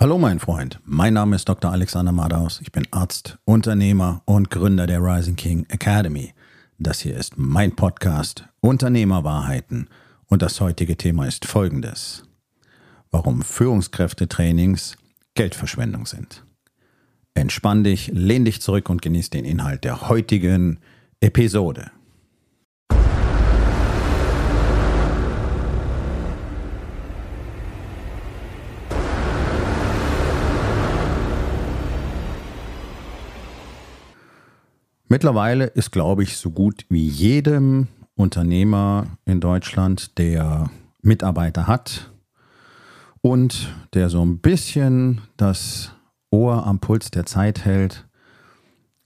Hallo mein Freund, mein Name ist Dr. Alexander Madaus. Ich bin Arzt, Unternehmer und Gründer der Rising King Academy. Das hier ist mein Podcast Unternehmerwahrheiten und das heutige Thema ist folgendes. Warum Führungskräftetrainings Geldverschwendung sind. Entspann dich, lehn dich zurück und genieß den Inhalt der heutigen Episode. Mittlerweile ist, glaube ich, so gut wie jedem Unternehmer in Deutschland, der Mitarbeiter hat und der so ein bisschen das Ohr am Puls der Zeit hält,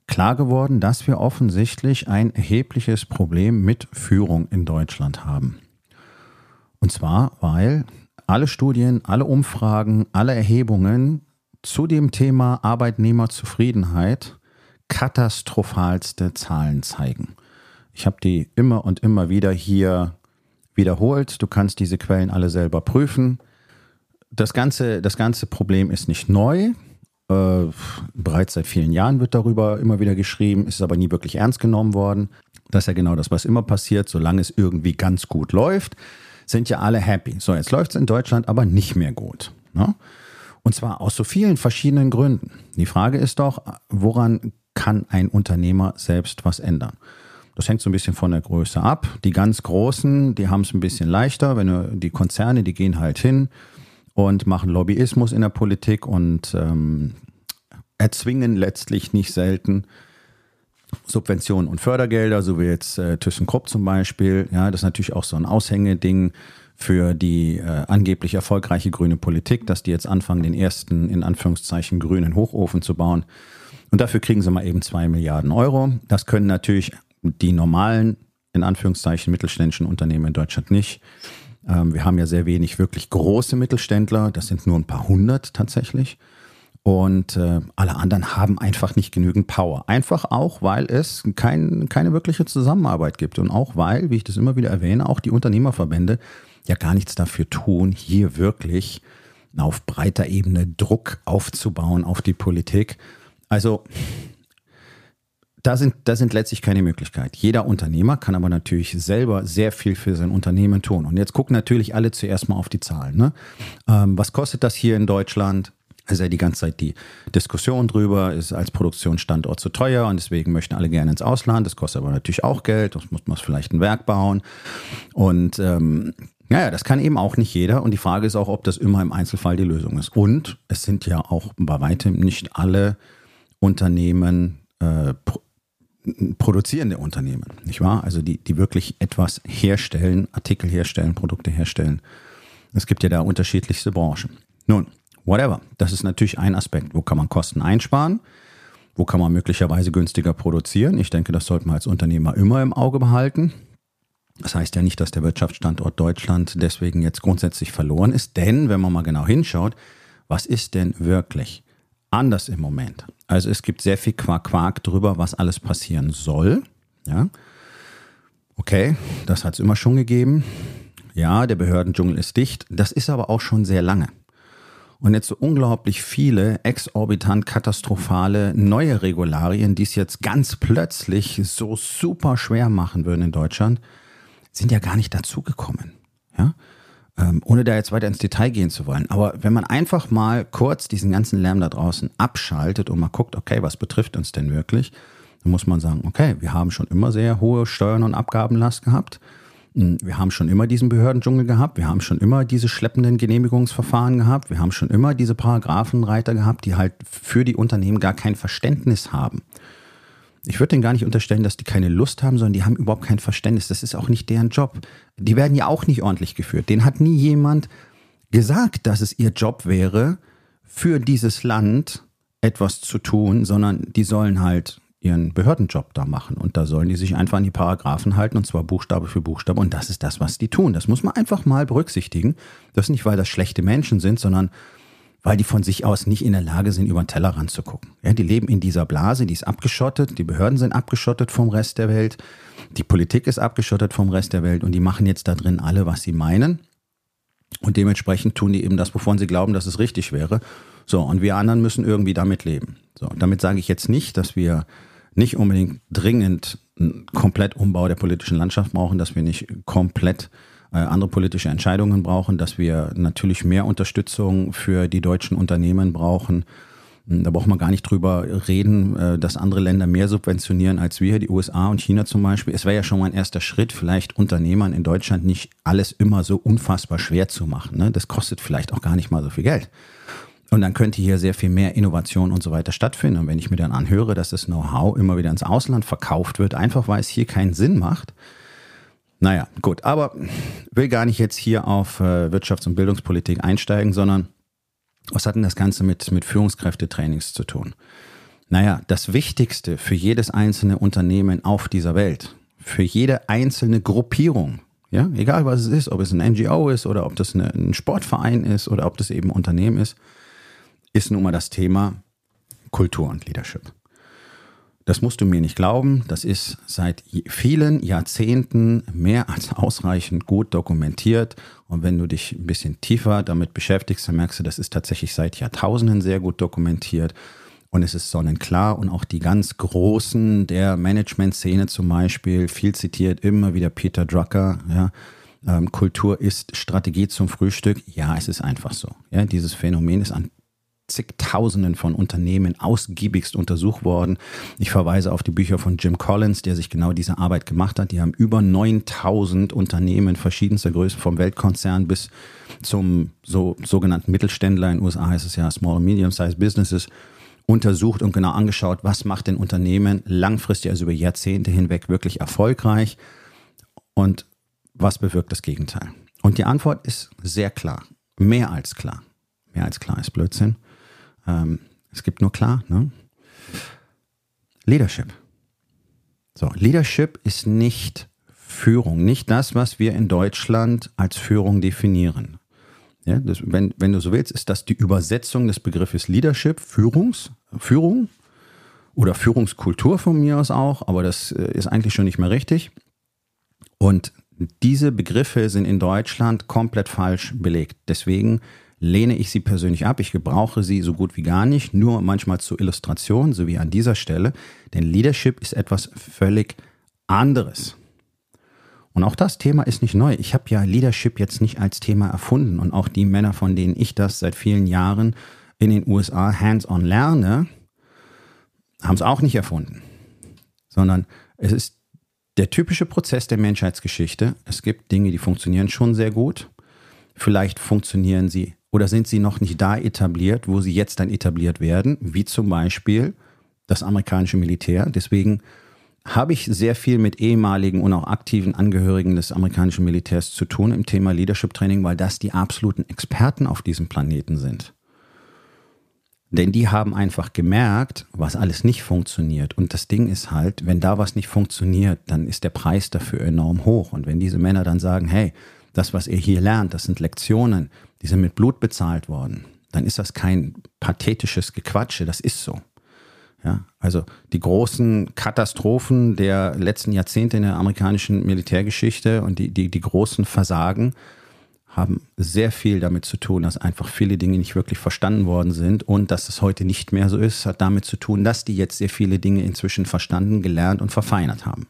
klar geworden, dass wir offensichtlich ein erhebliches Problem mit Führung in Deutschland haben. Und zwar, weil alle Studien, alle Umfragen, alle Erhebungen zu dem Thema Arbeitnehmerzufriedenheit katastrophalste Zahlen zeigen. Ich habe die immer und immer wieder hier wiederholt. Du kannst diese Quellen alle selber prüfen. Das ganze, das ganze Problem ist nicht neu. Äh, bereits seit vielen Jahren wird darüber immer wieder geschrieben, ist aber nie wirklich ernst genommen worden. Das ist ja genau das, was immer passiert. Solange es irgendwie ganz gut läuft, sind ja alle happy. So, jetzt läuft es in Deutschland aber nicht mehr gut. Ne? Und zwar aus so vielen verschiedenen Gründen. Die Frage ist doch, woran kann ein Unternehmer selbst was ändern. Das hängt so ein bisschen von der Größe ab. Die ganz Großen, die haben es ein bisschen leichter. Wenn du, die Konzerne, die gehen halt hin und machen Lobbyismus in der Politik und ähm, erzwingen letztlich nicht selten Subventionen und Fördergelder, so wie jetzt äh, ThyssenKrupp zum Beispiel. Ja, das ist natürlich auch so ein Aushängeding für die äh, angeblich erfolgreiche grüne Politik, dass die jetzt anfangen, den ersten in Anführungszeichen grünen Hochofen zu bauen. Und dafür kriegen sie mal eben zwei Milliarden Euro. Das können natürlich die normalen, in Anführungszeichen, mittelständischen Unternehmen in Deutschland nicht. Ähm, wir haben ja sehr wenig wirklich große Mittelständler. Das sind nur ein paar hundert tatsächlich. Und äh, alle anderen haben einfach nicht genügend Power. Einfach auch, weil es kein, keine wirkliche Zusammenarbeit gibt. Und auch weil, wie ich das immer wieder erwähne, auch die Unternehmerverbände ja gar nichts dafür tun, hier wirklich auf breiter Ebene Druck aufzubauen auf die Politik also da sind, da sind letztlich keine Möglichkeiten. Jeder Unternehmer kann aber natürlich selber sehr viel für sein Unternehmen tun. Und jetzt gucken natürlich alle zuerst mal auf die Zahlen. Ne? Ähm, was kostet das hier in Deutschland? Also die ganze Zeit die Diskussion drüber, ist als Produktionsstandort zu teuer und deswegen möchten alle gerne ins Ausland. Das kostet aber natürlich auch Geld, das muss man vielleicht ein Werk bauen. Und ähm, naja, das kann eben auch nicht jeder. Und die Frage ist auch, ob das immer im Einzelfall die Lösung ist. Und es sind ja auch bei weitem nicht alle Unternehmen, äh, pro, produzierende Unternehmen, nicht wahr? Also die, die wirklich etwas herstellen, Artikel herstellen, Produkte herstellen. Es gibt ja da unterschiedlichste Branchen. Nun, whatever. Das ist natürlich ein Aspekt. Wo kann man Kosten einsparen? Wo kann man möglicherweise günstiger produzieren? Ich denke, das sollte man als Unternehmer immer im Auge behalten. Das heißt ja nicht, dass der Wirtschaftsstandort Deutschland deswegen jetzt grundsätzlich verloren ist, denn wenn man mal genau hinschaut, was ist denn wirklich anders im Moment. Also es gibt sehr viel Quark-Quark drüber, was alles passieren soll. Ja. Okay, das hat es immer schon gegeben. Ja, der Behördendschungel ist dicht. Das ist aber auch schon sehr lange. Und jetzt so unglaublich viele exorbitant katastrophale neue Regularien, die es jetzt ganz plötzlich so super schwer machen würden in Deutschland, sind ja gar nicht dazugekommen. Ja? Ähm, ohne da jetzt weiter ins Detail gehen zu wollen. Aber wenn man einfach mal kurz diesen ganzen Lärm da draußen abschaltet und mal guckt, okay, was betrifft uns denn wirklich, dann muss man sagen, okay, wir haben schon immer sehr hohe Steuern und Abgabenlast gehabt. Hm, wir haben schon immer diesen Behördendschungel gehabt. Wir haben schon immer diese schleppenden Genehmigungsverfahren gehabt. Wir haben schon immer diese Paragraphenreiter gehabt, die halt für die Unternehmen gar kein Verständnis haben ich würde denen gar nicht unterstellen, dass die keine Lust haben, sondern die haben überhaupt kein Verständnis. Das ist auch nicht deren Job. Die werden ja auch nicht ordentlich geführt. Den hat nie jemand gesagt, dass es ihr Job wäre, für dieses Land etwas zu tun, sondern die sollen halt ihren Behördenjob da machen. Und da sollen die sich einfach an die Paragraphen halten, und zwar Buchstabe für Buchstabe. Und das ist das, was die tun. Das muss man einfach mal berücksichtigen. Das ist nicht, weil das schlechte Menschen sind, sondern weil die von sich aus nicht in der Lage sind, über den Tellerrand zu gucken. Ja, die leben in dieser Blase, die ist abgeschottet, die Behörden sind abgeschottet vom Rest der Welt, die Politik ist abgeschottet vom Rest der Welt und die machen jetzt da drin alle, was sie meinen. Und dementsprechend tun die eben das, wovon sie glauben, dass es richtig wäre. So, und wir anderen müssen irgendwie damit leben. So, damit sage ich jetzt nicht, dass wir nicht unbedingt dringend einen Komplettumbau der politischen Landschaft brauchen, dass wir nicht komplett andere politische Entscheidungen brauchen, dass wir natürlich mehr Unterstützung für die deutschen Unternehmen brauchen. Hm, da braucht man gar nicht drüber reden, äh, dass andere Länder mehr subventionieren als wir, die USA und China zum Beispiel. Es wäre ja schon mal ein erster Schritt, vielleicht Unternehmern in Deutschland nicht alles immer so unfassbar schwer zu machen. Ne? Das kostet vielleicht auch gar nicht mal so viel Geld. Und dann könnte hier sehr viel mehr Innovation und so weiter stattfinden. Und wenn ich mir dann anhöre, dass das Know-how immer wieder ins Ausland verkauft wird, einfach weil es hier keinen Sinn macht. Naja, gut, aber will gar nicht jetzt hier auf äh, Wirtschafts- und Bildungspolitik einsteigen, sondern was hat denn das Ganze mit, mit Führungskräftetrainings zu tun? Naja, das Wichtigste für jedes einzelne Unternehmen auf dieser Welt, für jede einzelne Gruppierung, ja, egal was es ist, ob es ein NGO ist oder ob das eine, ein Sportverein ist oder ob das eben ein Unternehmen ist, ist nun mal das Thema Kultur und Leadership. Das musst du mir nicht glauben. Das ist seit vielen Jahrzehnten mehr als ausreichend gut dokumentiert. Und wenn du dich ein bisschen tiefer damit beschäftigst, dann merkst du, das ist tatsächlich seit Jahrtausenden sehr gut dokumentiert. Und es ist sonnenklar und auch die ganz Großen der Management-Szene zum Beispiel, viel zitiert, immer wieder Peter Drucker, ja, ähm, Kultur ist Strategie zum Frühstück. Ja, es ist einfach so. Ja, dieses Phänomen ist an zigtausenden von Unternehmen ausgiebigst untersucht worden. Ich verweise auf die Bücher von Jim Collins, der sich genau diese Arbeit gemacht hat. Die haben über 9000 Unternehmen verschiedenster Größen, vom Weltkonzern bis zum so, sogenannten Mittelständler. In den USA heißt es ja Small and Medium-Sized Businesses untersucht und genau angeschaut, was macht denn Unternehmen langfristig, also über Jahrzehnte hinweg wirklich erfolgreich und was bewirkt das Gegenteil. Und die Antwort ist sehr klar, mehr als klar. Mehr als klar ist Blödsinn. Ähm, es gibt nur klar, ne? Leadership. So, Leadership ist nicht Führung, nicht das, was wir in Deutschland als Führung definieren. Ja, das, wenn, wenn du so willst, ist das die Übersetzung des Begriffes Leadership, Führungs, Führung oder Führungskultur von mir aus auch, aber das äh, ist eigentlich schon nicht mehr richtig. Und diese Begriffe sind in Deutschland komplett falsch belegt. Deswegen lehne ich sie persönlich ab. Ich gebrauche sie so gut wie gar nicht, nur manchmal zur Illustration, so wie an dieser Stelle. Denn Leadership ist etwas völlig anderes. Und auch das Thema ist nicht neu. Ich habe ja Leadership jetzt nicht als Thema erfunden. Und auch die Männer, von denen ich das seit vielen Jahren in den USA hands-on lerne, haben es auch nicht erfunden. Sondern es ist der typische Prozess der Menschheitsgeschichte. Es gibt Dinge, die funktionieren schon sehr gut. Vielleicht funktionieren sie oder sind sie noch nicht da etabliert, wo sie jetzt dann etabliert werden, wie zum Beispiel das amerikanische Militär. Deswegen habe ich sehr viel mit ehemaligen und auch aktiven Angehörigen des amerikanischen Militärs zu tun im Thema Leadership Training, weil das die absoluten Experten auf diesem Planeten sind. Denn die haben einfach gemerkt, was alles nicht funktioniert. Und das Ding ist halt, wenn da was nicht funktioniert, dann ist der Preis dafür enorm hoch. Und wenn diese Männer dann sagen, hey, das, was ihr hier lernt, das sind Lektionen, die sind mit Blut bezahlt worden, dann ist das kein pathetisches Gequatsche, das ist so. Ja, also die großen Katastrophen der letzten Jahrzehnte in der amerikanischen Militärgeschichte und die, die, die großen Versagen haben sehr viel damit zu tun, dass einfach viele Dinge nicht wirklich verstanden worden sind und dass es heute nicht mehr so ist, hat damit zu tun, dass die jetzt sehr viele Dinge inzwischen verstanden, gelernt und verfeinert haben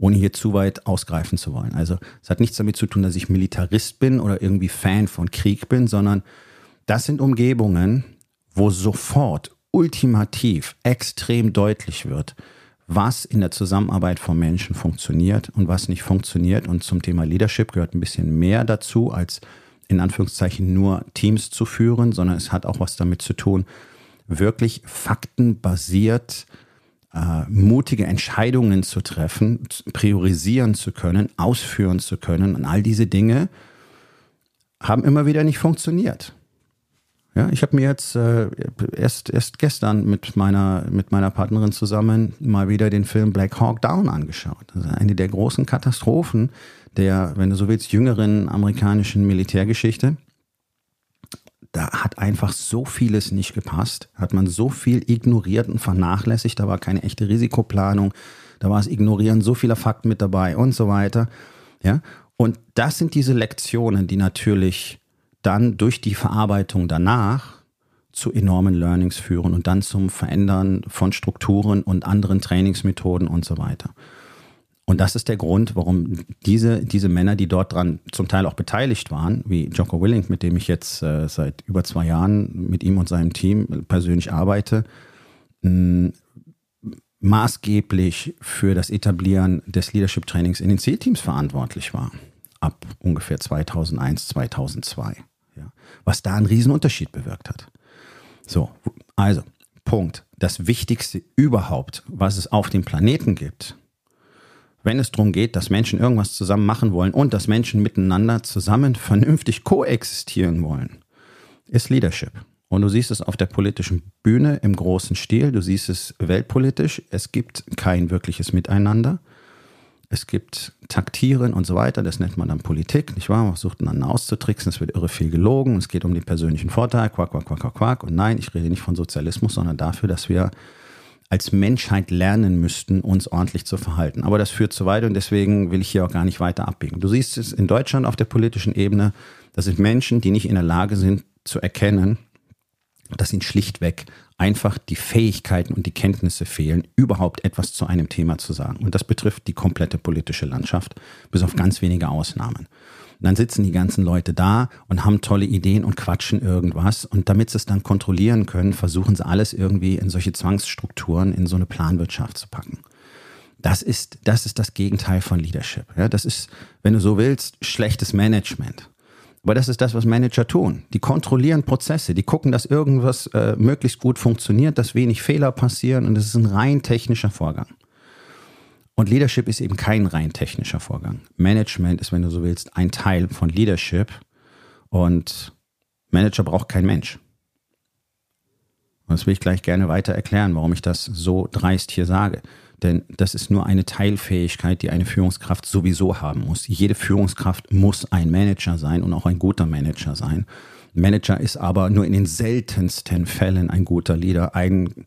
ohne hier zu weit ausgreifen zu wollen. Also es hat nichts damit zu tun, dass ich Militarist bin oder irgendwie Fan von Krieg bin, sondern das sind Umgebungen, wo sofort ultimativ extrem deutlich wird, was in der Zusammenarbeit von Menschen funktioniert und was nicht funktioniert. Und zum Thema Leadership gehört ein bisschen mehr dazu, als in Anführungszeichen nur Teams zu führen, sondern es hat auch was damit zu tun, wirklich faktenbasiert äh, mutige Entscheidungen zu treffen, priorisieren zu können, ausführen zu können. Und all diese Dinge haben immer wieder nicht funktioniert. Ja, ich habe mir jetzt äh, erst, erst gestern mit meiner, mit meiner Partnerin zusammen mal wieder den Film Black Hawk Down angeschaut. Eine der großen Katastrophen der, wenn du so willst, jüngeren amerikanischen Militärgeschichte da hat einfach so vieles nicht gepasst, hat man so viel ignoriert und vernachlässigt, da war keine echte Risikoplanung, da war es Ignorieren so vieler Fakten mit dabei und so weiter. Ja, und das sind diese Lektionen, die natürlich dann durch die Verarbeitung danach zu enormen Learnings führen und dann zum Verändern von Strukturen und anderen Trainingsmethoden und so weiter. Und das ist der Grund, warum diese, diese Männer, die dort dran zum Teil auch beteiligt waren, wie Jocko Willing, mit dem ich jetzt äh, seit über zwei Jahren mit ihm und seinem Team persönlich arbeite, mh, maßgeblich für das Etablieren des Leadership Trainings in den Zielteams verantwortlich war. Ab ungefähr 2001, 2002. Ja. Was da einen Riesenunterschied bewirkt hat. So, also, Punkt. Das Wichtigste überhaupt, was es auf dem Planeten gibt, wenn es darum geht, dass Menschen irgendwas zusammen machen wollen und dass Menschen miteinander zusammen vernünftig koexistieren wollen, ist Leadership. Und du siehst es auf der politischen Bühne im großen Stil, du siehst es weltpolitisch. Es gibt kein wirkliches Miteinander. Es gibt Taktieren und so weiter, das nennt man dann Politik, nicht wahr? Man versucht einander auszutricksen, es wird irre viel gelogen, es geht um den persönlichen Vorteil, quack, quack, quack, quack, quack. Und nein, ich rede nicht von Sozialismus, sondern dafür, dass wir als Menschheit lernen müssten, uns ordentlich zu verhalten. Aber das führt zu weit und deswegen will ich hier auch gar nicht weiter abbiegen. Du siehst es in Deutschland auf der politischen Ebene, das sind Menschen, die nicht in der Lage sind zu erkennen, dass ihnen schlichtweg einfach die Fähigkeiten und die Kenntnisse fehlen, überhaupt etwas zu einem Thema zu sagen. Und das betrifft die komplette politische Landschaft, bis auf ganz wenige Ausnahmen. Und dann sitzen die ganzen Leute da und haben tolle Ideen und quatschen irgendwas. Und damit sie es dann kontrollieren können, versuchen sie alles irgendwie in solche Zwangsstrukturen, in so eine Planwirtschaft zu packen. Das ist, das ist das Gegenteil von Leadership. Ja, das ist, wenn du so willst, schlechtes Management. Aber das ist das, was Manager tun. Die kontrollieren Prozesse, die gucken, dass irgendwas äh, möglichst gut funktioniert, dass wenig Fehler passieren und es ist ein rein technischer Vorgang. Und Leadership ist eben kein rein technischer Vorgang. Management ist, wenn du so willst, ein Teil von Leadership und Manager braucht kein Mensch. Und das will ich gleich gerne weiter erklären, warum ich das so dreist hier sage. Denn das ist nur eine Teilfähigkeit, die eine Führungskraft sowieso haben muss. Jede Führungskraft muss ein Manager sein und auch ein guter Manager sein. Manager ist aber nur in den seltensten Fällen ein guter Leader. Ein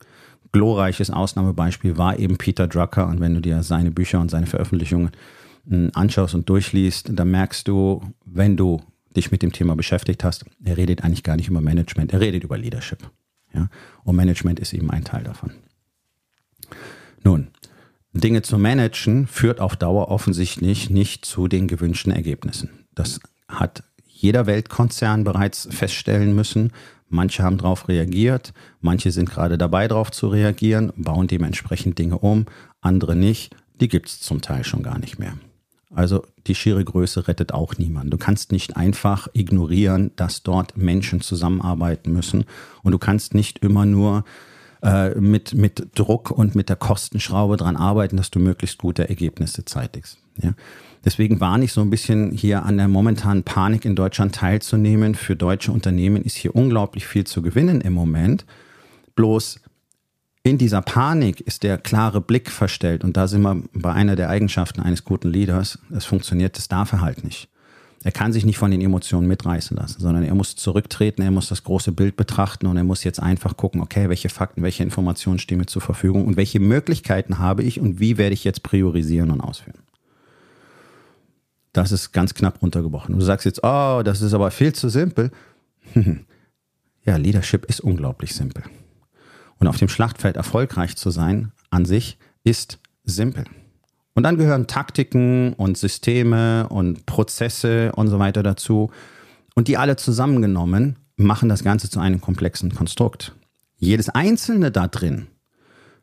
glorreiches Ausnahmebeispiel war eben Peter Drucker. Und wenn du dir seine Bücher und seine Veröffentlichungen hm, anschaust und durchliest, dann merkst du, wenn du dich mit dem Thema beschäftigt hast, er redet eigentlich gar nicht über Management, er redet über Leadership. Ja? Und Management ist eben ein Teil davon. Nun, Dinge zu managen führt auf Dauer offensichtlich nicht zu den gewünschten Ergebnissen. Das hat jeder Weltkonzern bereits feststellen müssen. Manche haben darauf reagiert, manche sind gerade dabei, darauf zu reagieren, bauen dementsprechend Dinge um, andere nicht. Die gibt es zum Teil schon gar nicht mehr. Also die schiere Größe rettet auch niemanden. Du kannst nicht einfach ignorieren, dass dort Menschen zusammenarbeiten müssen und du kannst nicht immer nur äh, mit, mit Druck und mit der Kostenschraube dran arbeiten, dass du möglichst gute Ergebnisse zeitigst. Ja? Deswegen warne ich so ein bisschen hier an der momentanen Panik in Deutschland teilzunehmen. Für deutsche Unternehmen ist hier unglaublich viel zu gewinnen im Moment. Bloß in dieser Panik ist der klare Blick verstellt. Und da sind wir bei einer der Eigenschaften eines guten Leaders. Es funktioniert, das darf er halt nicht. Er kann sich nicht von den Emotionen mitreißen lassen, sondern er muss zurücktreten, er muss das große Bild betrachten und er muss jetzt einfach gucken, okay, welche Fakten, welche Informationen stehen mir zur Verfügung und welche Möglichkeiten habe ich und wie werde ich jetzt priorisieren und ausführen. Das ist ganz knapp runtergebrochen. Du sagst jetzt, oh, das ist aber viel zu simpel. ja, Leadership ist unglaublich simpel. Und auf dem Schlachtfeld erfolgreich zu sein an sich ist simpel. Und dann gehören Taktiken und Systeme und Prozesse und so weiter dazu. Und die alle zusammengenommen machen das Ganze zu einem komplexen Konstrukt. Jedes einzelne da drin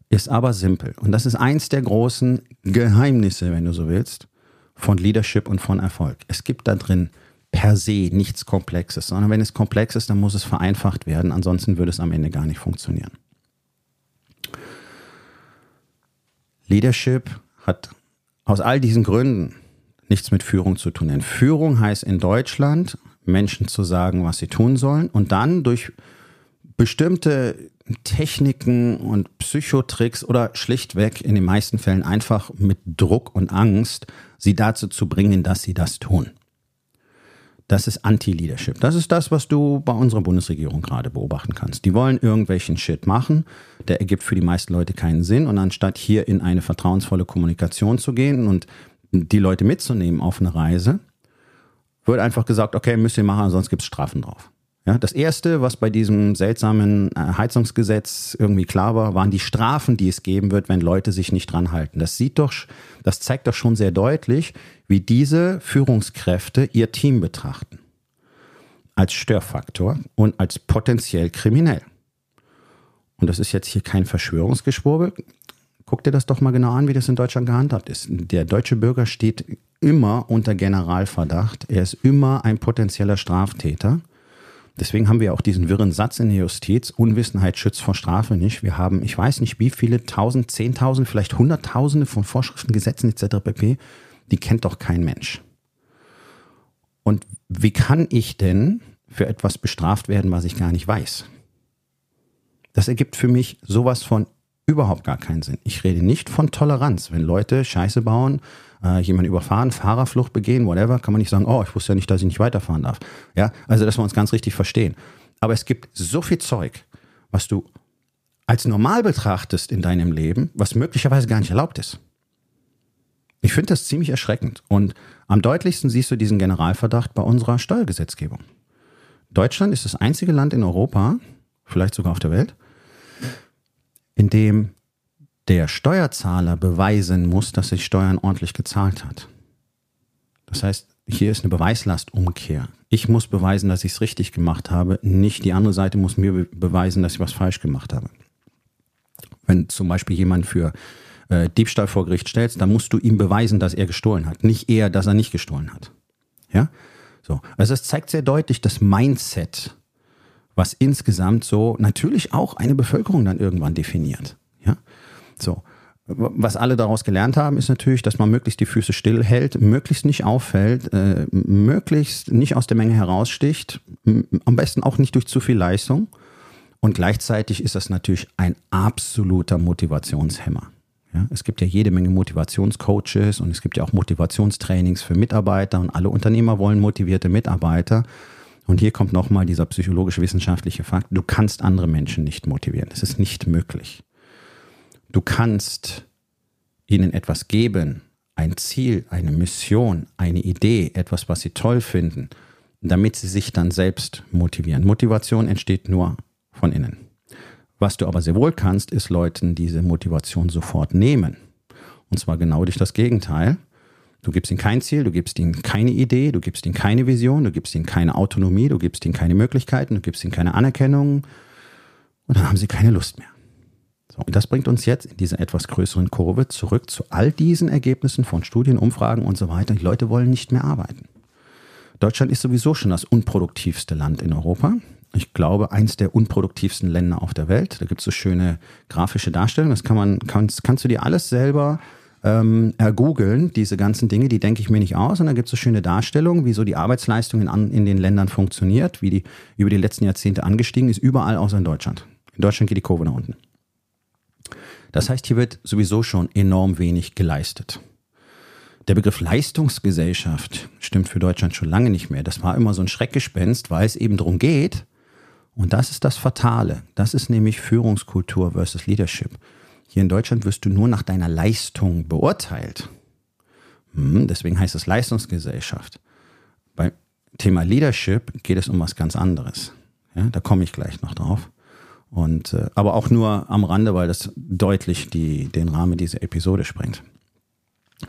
ist aber simpel. Und das ist eins der großen Geheimnisse, wenn du so willst, von Leadership und von Erfolg. Es gibt da drin per se nichts Komplexes, sondern wenn es komplex ist, dann muss es vereinfacht werden. Ansonsten würde es am Ende gar nicht funktionieren. Leadership hat aus all diesen Gründen nichts mit Führung zu tun. Denn Führung heißt in Deutschland, Menschen zu sagen, was sie tun sollen und dann durch bestimmte Techniken und Psychotricks oder schlichtweg in den meisten Fällen einfach mit Druck und Angst sie dazu zu bringen, dass sie das tun. Das ist Anti-Leadership. Das ist das, was du bei unserer Bundesregierung gerade beobachten kannst. Die wollen irgendwelchen Shit machen, der ergibt für die meisten Leute keinen Sinn. Und anstatt hier in eine vertrauensvolle Kommunikation zu gehen und die Leute mitzunehmen auf eine Reise, wird einfach gesagt, okay, müsst ihr machen, sonst gibt es Strafen drauf. Ja, das erste, was bei diesem seltsamen äh, Heizungsgesetz irgendwie klar war, waren die Strafen, die es geben wird, wenn Leute sich nicht dran halten. Das sieht doch, das zeigt doch schon sehr deutlich, wie diese Führungskräfte ihr Team betrachten. Als Störfaktor und als potenziell kriminell. Und das ist jetzt hier kein Verschwörungsgeschwurbel. Guck dir das doch mal genau an, wie das in Deutschland gehandhabt ist. Der deutsche Bürger steht immer unter Generalverdacht. Er ist immer ein potenzieller Straftäter. Deswegen haben wir auch diesen wirren Satz in der Justiz, Unwissenheit schützt vor Strafe nicht. Wir haben, ich weiß nicht wie viele, tausend, zehntausend, vielleicht hunderttausende von Vorschriften, Gesetzen etc. pp. Die kennt doch kein Mensch. Und wie kann ich denn für etwas bestraft werden, was ich gar nicht weiß? Das ergibt für mich sowas von überhaupt gar keinen Sinn. Ich rede nicht von Toleranz. Wenn Leute Scheiße bauen, äh, jemanden überfahren, Fahrerflucht begehen, whatever, kann man nicht sagen, oh, ich wusste ja nicht, dass ich nicht weiterfahren darf. Ja, also, dass wir uns ganz richtig verstehen. Aber es gibt so viel Zeug, was du als normal betrachtest in deinem Leben, was möglicherweise gar nicht erlaubt ist. Ich finde das ziemlich erschreckend. Und am deutlichsten siehst du diesen Generalverdacht bei unserer Steuergesetzgebung. Deutschland ist das einzige Land in Europa, vielleicht sogar auf der Welt, in dem der Steuerzahler beweisen muss, dass sich Steuern ordentlich gezahlt hat. Das heißt, hier ist eine Beweislastumkehr. Ich muss beweisen, dass ich es richtig gemacht habe, nicht die andere Seite muss mir beweisen, dass ich was falsch gemacht habe. Wenn zum Beispiel jemand für äh, Diebstahl vor Gericht stellst, dann musst du ihm beweisen, dass er gestohlen hat, nicht eher, dass er nicht gestohlen hat. Ja, so. Also es zeigt sehr deutlich das Mindset, was insgesamt so natürlich auch eine Bevölkerung dann irgendwann definiert. So. Was alle daraus gelernt haben, ist natürlich, dass man möglichst die Füße still hält, möglichst nicht auffällt, äh, möglichst nicht aus der Menge heraussticht, am besten auch nicht durch zu viel Leistung. Und gleichzeitig ist das natürlich ein absoluter Motivationshemmer. Ja, es gibt ja jede Menge Motivationscoaches und es gibt ja auch Motivationstrainings für Mitarbeiter und alle Unternehmer wollen motivierte Mitarbeiter. Und hier kommt nochmal dieser psychologisch-wissenschaftliche Fakt, du kannst andere Menschen nicht motivieren. Es ist nicht möglich. Du kannst ihnen etwas geben, ein Ziel, eine Mission, eine Idee, etwas, was sie toll finden, damit sie sich dann selbst motivieren. Motivation entsteht nur von innen. Was du aber sehr wohl kannst, ist Leuten diese Motivation sofort nehmen. Und zwar genau durch das Gegenteil. Du gibst ihnen kein Ziel, du gibst ihnen keine Idee, du gibst ihnen keine Vision, du gibst ihnen keine Autonomie, du gibst ihnen keine Möglichkeiten, du gibst ihnen keine Anerkennung und dann haben sie keine Lust mehr. Und das bringt uns jetzt in dieser etwas größeren Kurve zurück zu all diesen Ergebnissen von Studien, Umfragen und so weiter. Die Leute wollen nicht mehr arbeiten. Deutschland ist sowieso schon das unproduktivste Land in Europa. Ich glaube, eins der unproduktivsten Länder auf der Welt. Da gibt es so schöne grafische Darstellungen. Das kann man, kannst, kannst du dir alles selber ähm, ergoogeln, diese ganzen Dinge, die denke ich mir nicht aus. Und da gibt es so schöne Darstellungen, wie so die Arbeitsleistung in, in den Ländern funktioniert, wie die über die letzten Jahrzehnte angestiegen ist, überall außer in Deutschland. In Deutschland geht die Kurve nach unten. Das heißt, hier wird sowieso schon enorm wenig geleistet. Der Begriff Leistungsgesellschaft stimmt für Deutschland schon lange nicht mehr. Das war immer so ein Schreckgespenst, weil es eben darum geht, und das ist das Fatale, das ist nämlich Führungskultur versus Leadership. Hier in Deutschland wirst du nur nach deiner Leistung beurteilt. Hm, deswegen heißt es Leistungsgesellschaft. Beim Thema Leadership geht es um was ganz anderes. Ja, da komme ich gleich noch drauf. Und, äh, aber auch nur am Rande, weil das deutlich die, den Rahmen dieser Episode sprengt.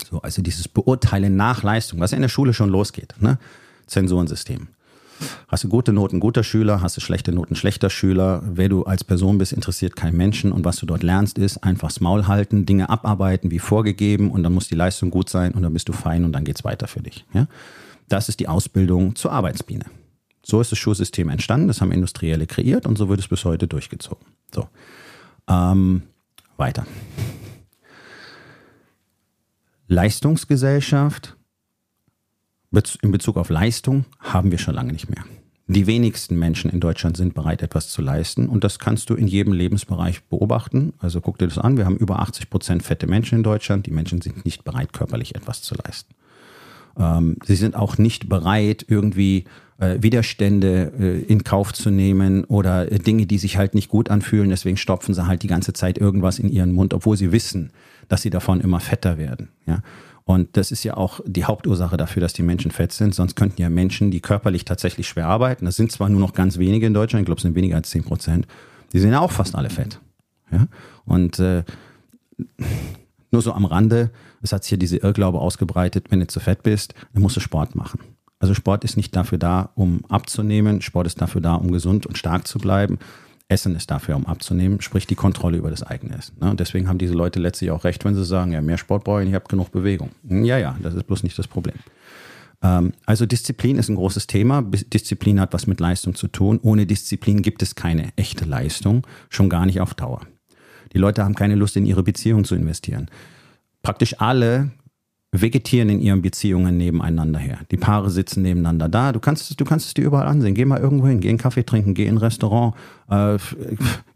So, also dieses Beurteilen nach Leistung, was in der Schule schon losgeht, ne? Zensurensystem. Hast du gute Noten, guter Schüler, hast du schlechte Noten, schlechter Schüler. Wer du als Person bist, interessiert keinen Menschen. Und was du dort lernst, ist einfach das Maul halten, Dinge abarbeiten wie vorgegeben und dann muss die Leistung gut sein und dann bist du fein und dann geht's weiter für dich. Ja? Das ist die Ausbildung zur Arbeitsbiene. So ist das Schulsystem entstanden, das haben Industrielle kreiert und so wird es bis heute durchgezogen. So. Ähm, weiter. Leistungsgesellschaft in Bezug auf Leistung haben wir schon lange nicht mehr. Die wenigsten Menschen in Deutschland sind bereit, etwas zu leisten. Und das kannst du in jedem Lebensbereich beobachten. Also guck dir das an. Wir haben über 80 Prozent fette Menschen in Deutschland. Die Menschen sind nicht bereit, körperlich etwas zu leisten. Ähm, sie sind auch nicht bereit, irgendwie äh, Widerstände äh, in Kauf zu nehmen oder äh, Dinge, die sich halt nicht gut anfühlen. Deswegen stopfen sie halt die ganze Zeit irgendwas in ihren Mund, obwohl sie wissen, dass sie davon immer fetter werden. Ja? Und das ist ja auch die Hauptursache dafür, dass die Menschen fett sind. Sonst könnten ja Menschen, die körperlich tatsächlich schwer arbeiten, das sind zwar nur noch ganz wenige in Deutschland, ich glaube, es sind weniger als 10 Prozent, die sind ja auch fast alle fett. Ja? Und äh, nur so am Rande, es hat sich hier diese Irrglaube ausgebreitet, wenn du zu fett bist, dann musst du Sport machen. Also Sport ist nicht dafür da, um abzunehmen. Sport ist dafür da, um gesund und stark zu bleiben. Essen ist dafür, um abzunehmen, sprich die Kontrolle über das eigene Essen. Ne? Und deswegen haben diese Leute letztlich auch recht, wenn sie sagen, ja, mehr Sport brauche ich ich habe genug Bewegung. Hm, ja, ja, das ist bloß nicht das Problem. Ähm, also Disziplin ist ein großes Thema. Disziplin hat was mit Leistung zu tun. Ohne Disziplin gibt es keine echte Leistung, schon gar nicht auf Dauer. Die Leute haben keine Lust, in ihre Beziehung zu investieren. Praktisch alle vegetieren in ihren Beziehungen nebeneinander her. Die Paare sitzen nebeneinander da. Du kannst, du kannst es dir überall ansehen. Geh mal irgendwo hin, geh einen Kaffee trinken, geh in ein Restaurant, äh,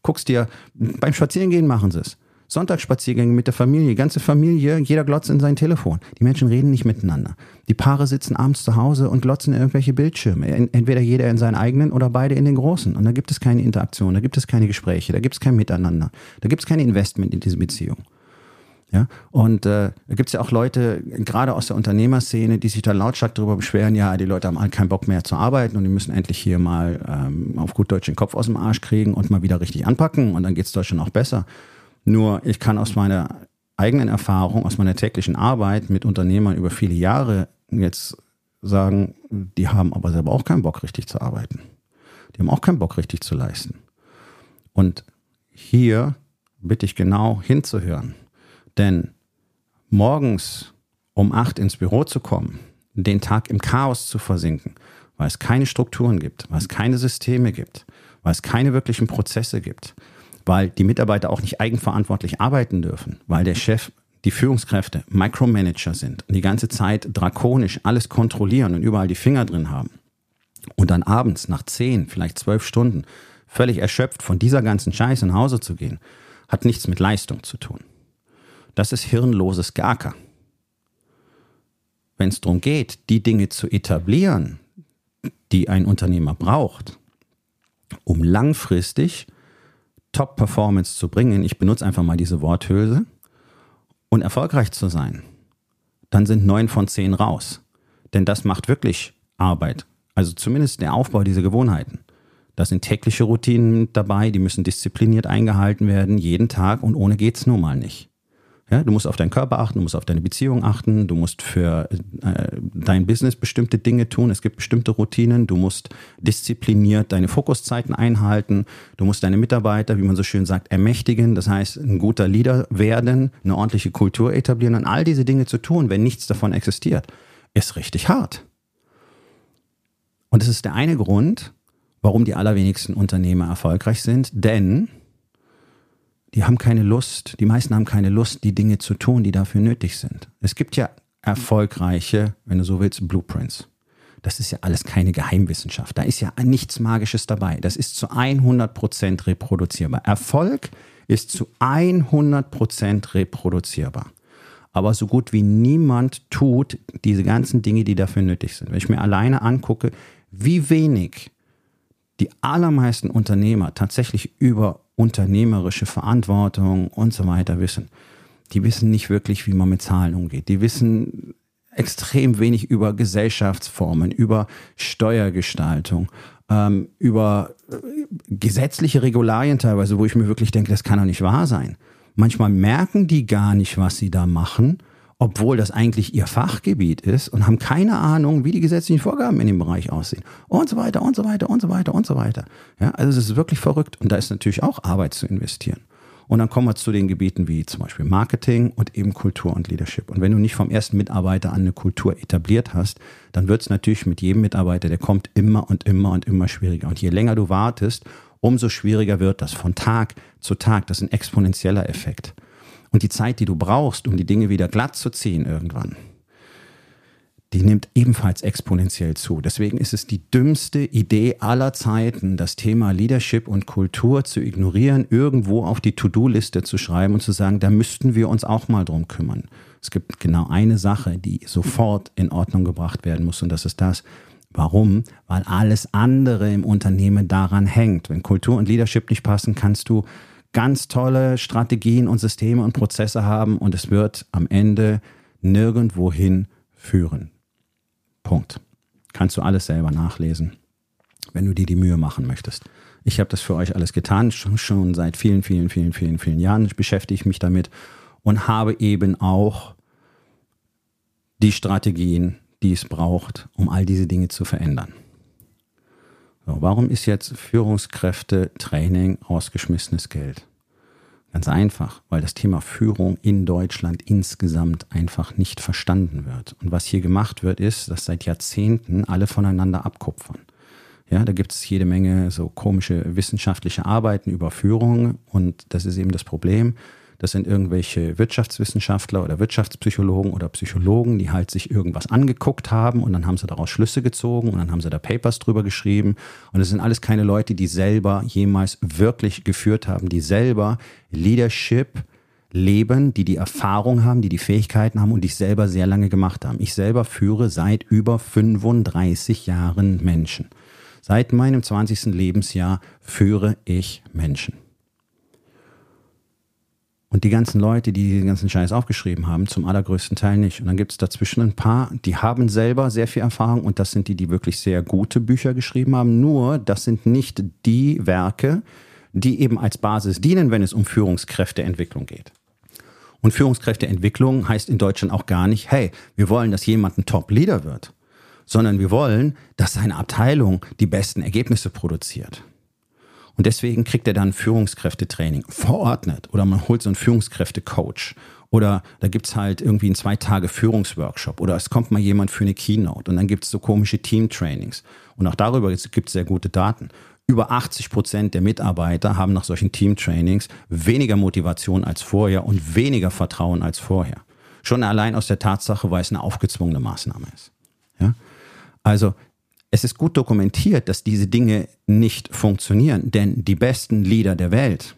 guckst dir, beim Spazierengehen machen sie es. Sonntagsspaziergänge mit der Familie, ganze Familie, jeder glotzt in sein Telefon. Die Menschen reden nicht miteinander. Die Paare sitzen abends zu Hause und glotzen in irgendwelche Bildschirme. Entweder jeder in seinen eigenen oder beide in den großen. Und da gibt es keine Interaktion, da gibt es keine Gespräche, da gibt es kein Miteinander, da gibt es kein Investment in diese Beziehung. Ja, und äh, da gibt es ja auch Leute, gerade aus der Unternehmerszene, die sich da lautstark darüber beschweren, ja, die Leute haben alle keinen Bock mehr zu arbeiten und die müssen endlich hier mal ähm, auf gut Deutsch den Kopf aus dem Arsch kriegen und mal wieder richtig anpacken und dann geht es Deutschland auch besser. Nur ich kann aus meiner eigenen Erfahrung, aus meiner täglichen Arbeit mit Unternehmern über viele Jahre jetzt sagen, die haben aber selber auch keinen Bock, richtig zu arbeiten. Die haben auch keinen Bock, richtig zu leisten. Und hier bitte ich genau hinzuhören. Denn morgens um acht ins Büro zu kommen, den Tag im Chaos zu versinken, weil es keine Strukturen gibt, weil es keine Systeme gibt, weil es keine wirklichen Prozesse gibt, weil die Mitarbeiter auch nicht eigenverantwortlich arbeiten dürfen, weil der Chef, die Führungskräfte Micromanager sind und die ganze Zeit drakonisch alles kontrollieren und überall die Finger drin haben. Und dann abends nach zehn, vielleicht zwölf Stunden völlig erschöpft von dieser ganzen Scheiße nach Hause zu gehen, hat nichts mit Leistung zu tun. Das ist hirnloses Gacker. Wenn es darum geht, die Dinge zu etablieren, die ein Unternehmer braucht, um langfristig Top-Performance zu bringen, ich benutze einfach mal diese Worthülse, und erfolgreich zu sein, dann sind neun von zehn raus. Denn das macht wirklich Arbeit. Also zumindest der Aufbau dieser Gewohnheiten. Da sind tägliche Routinen dabei, die müssen diszipliniert eingehalten werden, jeden Tag und ohne geht es nun mal nicht. Ja, du musst auf deinen Körper achten, du musst auf deine Beziehung achten, du musst für äh, dein Business bestimmte Dinge tun, es gibt bestimmte Routinen, du musst diszipliniert deine Fokuszeiten einhalten, du musst deine Mitarbeiter, wie man so schön sagt, ermächtigen, das heißt ein guter Leader werden, eine ordentliche Kultur etablieren und all diese Dinge zu tun, wenn nichts davon existiert, ist richtig hart. Und das ist der eine Grund, warum die allerwenigsten Unternehmer erfolgreich sind, denn die haben keine Lust, die meisten haben keine Lust, die Dinge zu tun, die dafür nötig sind. Es gibt ja erfolgreiche, wenn du so willst, Blueprints. Das ist ja alles keine Geheimwissenschaft. Da ist ja nichts Magisches dabei. Das ist zu 100 Prozent reproduzierbar. Erfolg ist zu 100 Prozent reproduzierbar. Aber so gut wie niemand tut diese ganzen Dinge, die dafür nötig sind. Wenn ich mir alleine angucke, wie wenig die allermeisten Unternehmer tatsächlich über unternehmerische Verantwortung und so weiter wissen. Die wissen nicht wirklich, wie man mit Zahlen umgeht. Die wissen extrem wenig über Gesellschaftsformen, über Steuergestaltung, ähm, über äh, gesetzliche Regularien teilweise, wo ich mir wirklich denke, das kann doch nicht wahr sein. Manchmal merken die gar nicht, was sie da machen obwohl das eigentlich ihr Fachgebiet ist und haben keine Ahnung, wie die gesetzlichen Vorgaben in dem Bereich aussehen. Und so weiter und so weiter und so weiter und so weiter. Ja, also es ist wirklich verrückt und da ist natürlich auch Arbeit zu investieren. Und dann kommen wir zu den Gebieten wie zum Beispiel Marketing und eben Kultur und Leadership. Und wenn du nicht vom ersten Mitarbeiter an eine Kultur etabliert hast, dann wird es natürlich mit jedem Mitarbeiter, der kommt, immer und immer und immer schwieriger. Und je länger du wartest, umso schwieriger wird das von Tag zu Tag. Das ist ein exponentieller Effekt. Und die Zeit, die du brauchst, um die Dinge wieder glatt zu ziehen irgendwann, die nimmt ebenfalls exponentiell zu. Deswegen ist es die dümmste Idee aller Zeiten, das Thema Leadership und Kultur zu ignorieren, irgendwo auf die To-Do-Liste zu schreiben und zu sagen, da müssten wir uns auch mal drum kümmern. Es gibt genau eine Sache, die sofort in Ordnung gebracht werden muss und das ist das, Warum? Weil alles andere im Unternehmen daran hängt. Wenn Kultur und Leadership nicht passen, kannst du ganz tolle Strategien und Systeme und Prozesse haben und es wird am Ende nirgendwohin führen. Punkt. Kannst du alles selber nachlesen, wenn du dir die Mühe machen möchtest. Ich habe das für euch alles getan, schon seit vielen, vielen, vielen, vielen, vielen Jahren beschäftige ich mich damit und habe eben auch die Strategien, die es braucht, um all diese Dinge zu verändern. Warum ist jetzt Führungskräfte-Training ausgeschmissenes Geld? Ganz einfach, weil das Thema Führung in Deutschland insgesamt einfach nicht verstanden wird. Und was hier gemacht wird, ist, dass seit Jahrzehnten alle voneinander abkupfern. Ja, da gibt es jede Menge so komische wissenschaftliche Arbeiten über Führung und das ist eben das Problem. Das sind irgendwelche Wirtschaftswissenschaftler oder Wirtschaftspsychologen oder Psychologen, die halt sich irgendwas angeguckt haben und dann haben sie daraus Schlüsse gezogen und dann haben sie da Papers drüber geschrieben. Und es sind alles keine Leute, die selber jemals wirklich geführt haben, die selber Leadership leben, die die Erfahrung haben, die die Fähigkeiten haben und die selber sehr lange gemacht haben. Ich selber führe seit über 35 Jahren Menschen. Seit meinem 20. Lebensjahr führe ich Menschen. Und die ganzen Leute, die den ganzen Scheiß aufgeschrieben haben, zum allergrößten Teil nicht. Und dann gibt es dazwischen ein paar, die haben selber sehr viel Erfahrung und das sind die, die wirklich sehr gute Bücher geschrieben haben. Nur, das sind nicht die Werke, die eben als Basis dienen, wenn es um Führungskräfteentwicklung geht. Und Führungskräfteentwicklung heißt in Deutschland auch gar nicht, hey, wir wollen, dass jemand ein Top-Leader wird, sondern wir wollen, dass seine Abteilung die besten Ergebnisse produziert. Und deswegen kriegt er dann Führungskräftetraining verordnet oder man holt so einen Führungskräftecoach oder da gibt's halt irgendwie einen zwei Tage Führungsworkshop oder es kommt mal jemand für eine Keynote und dann gibt's so komische Teamtrainings. Und auch darüber gibt's sehr gute Daten. Über 80 Prozent der Mitarbeiter haben nach solchen Teamtrainings weniger Motivation als vorher und weniger Vertrauen als vorher. Schon allein aus der Tatsache, weil es eine aufgezwungene Maßnahme ist. Ja? Also es ist gut dokumentiert, dass diese Dinge nicht funktionieren, denn die besten Leader der Welt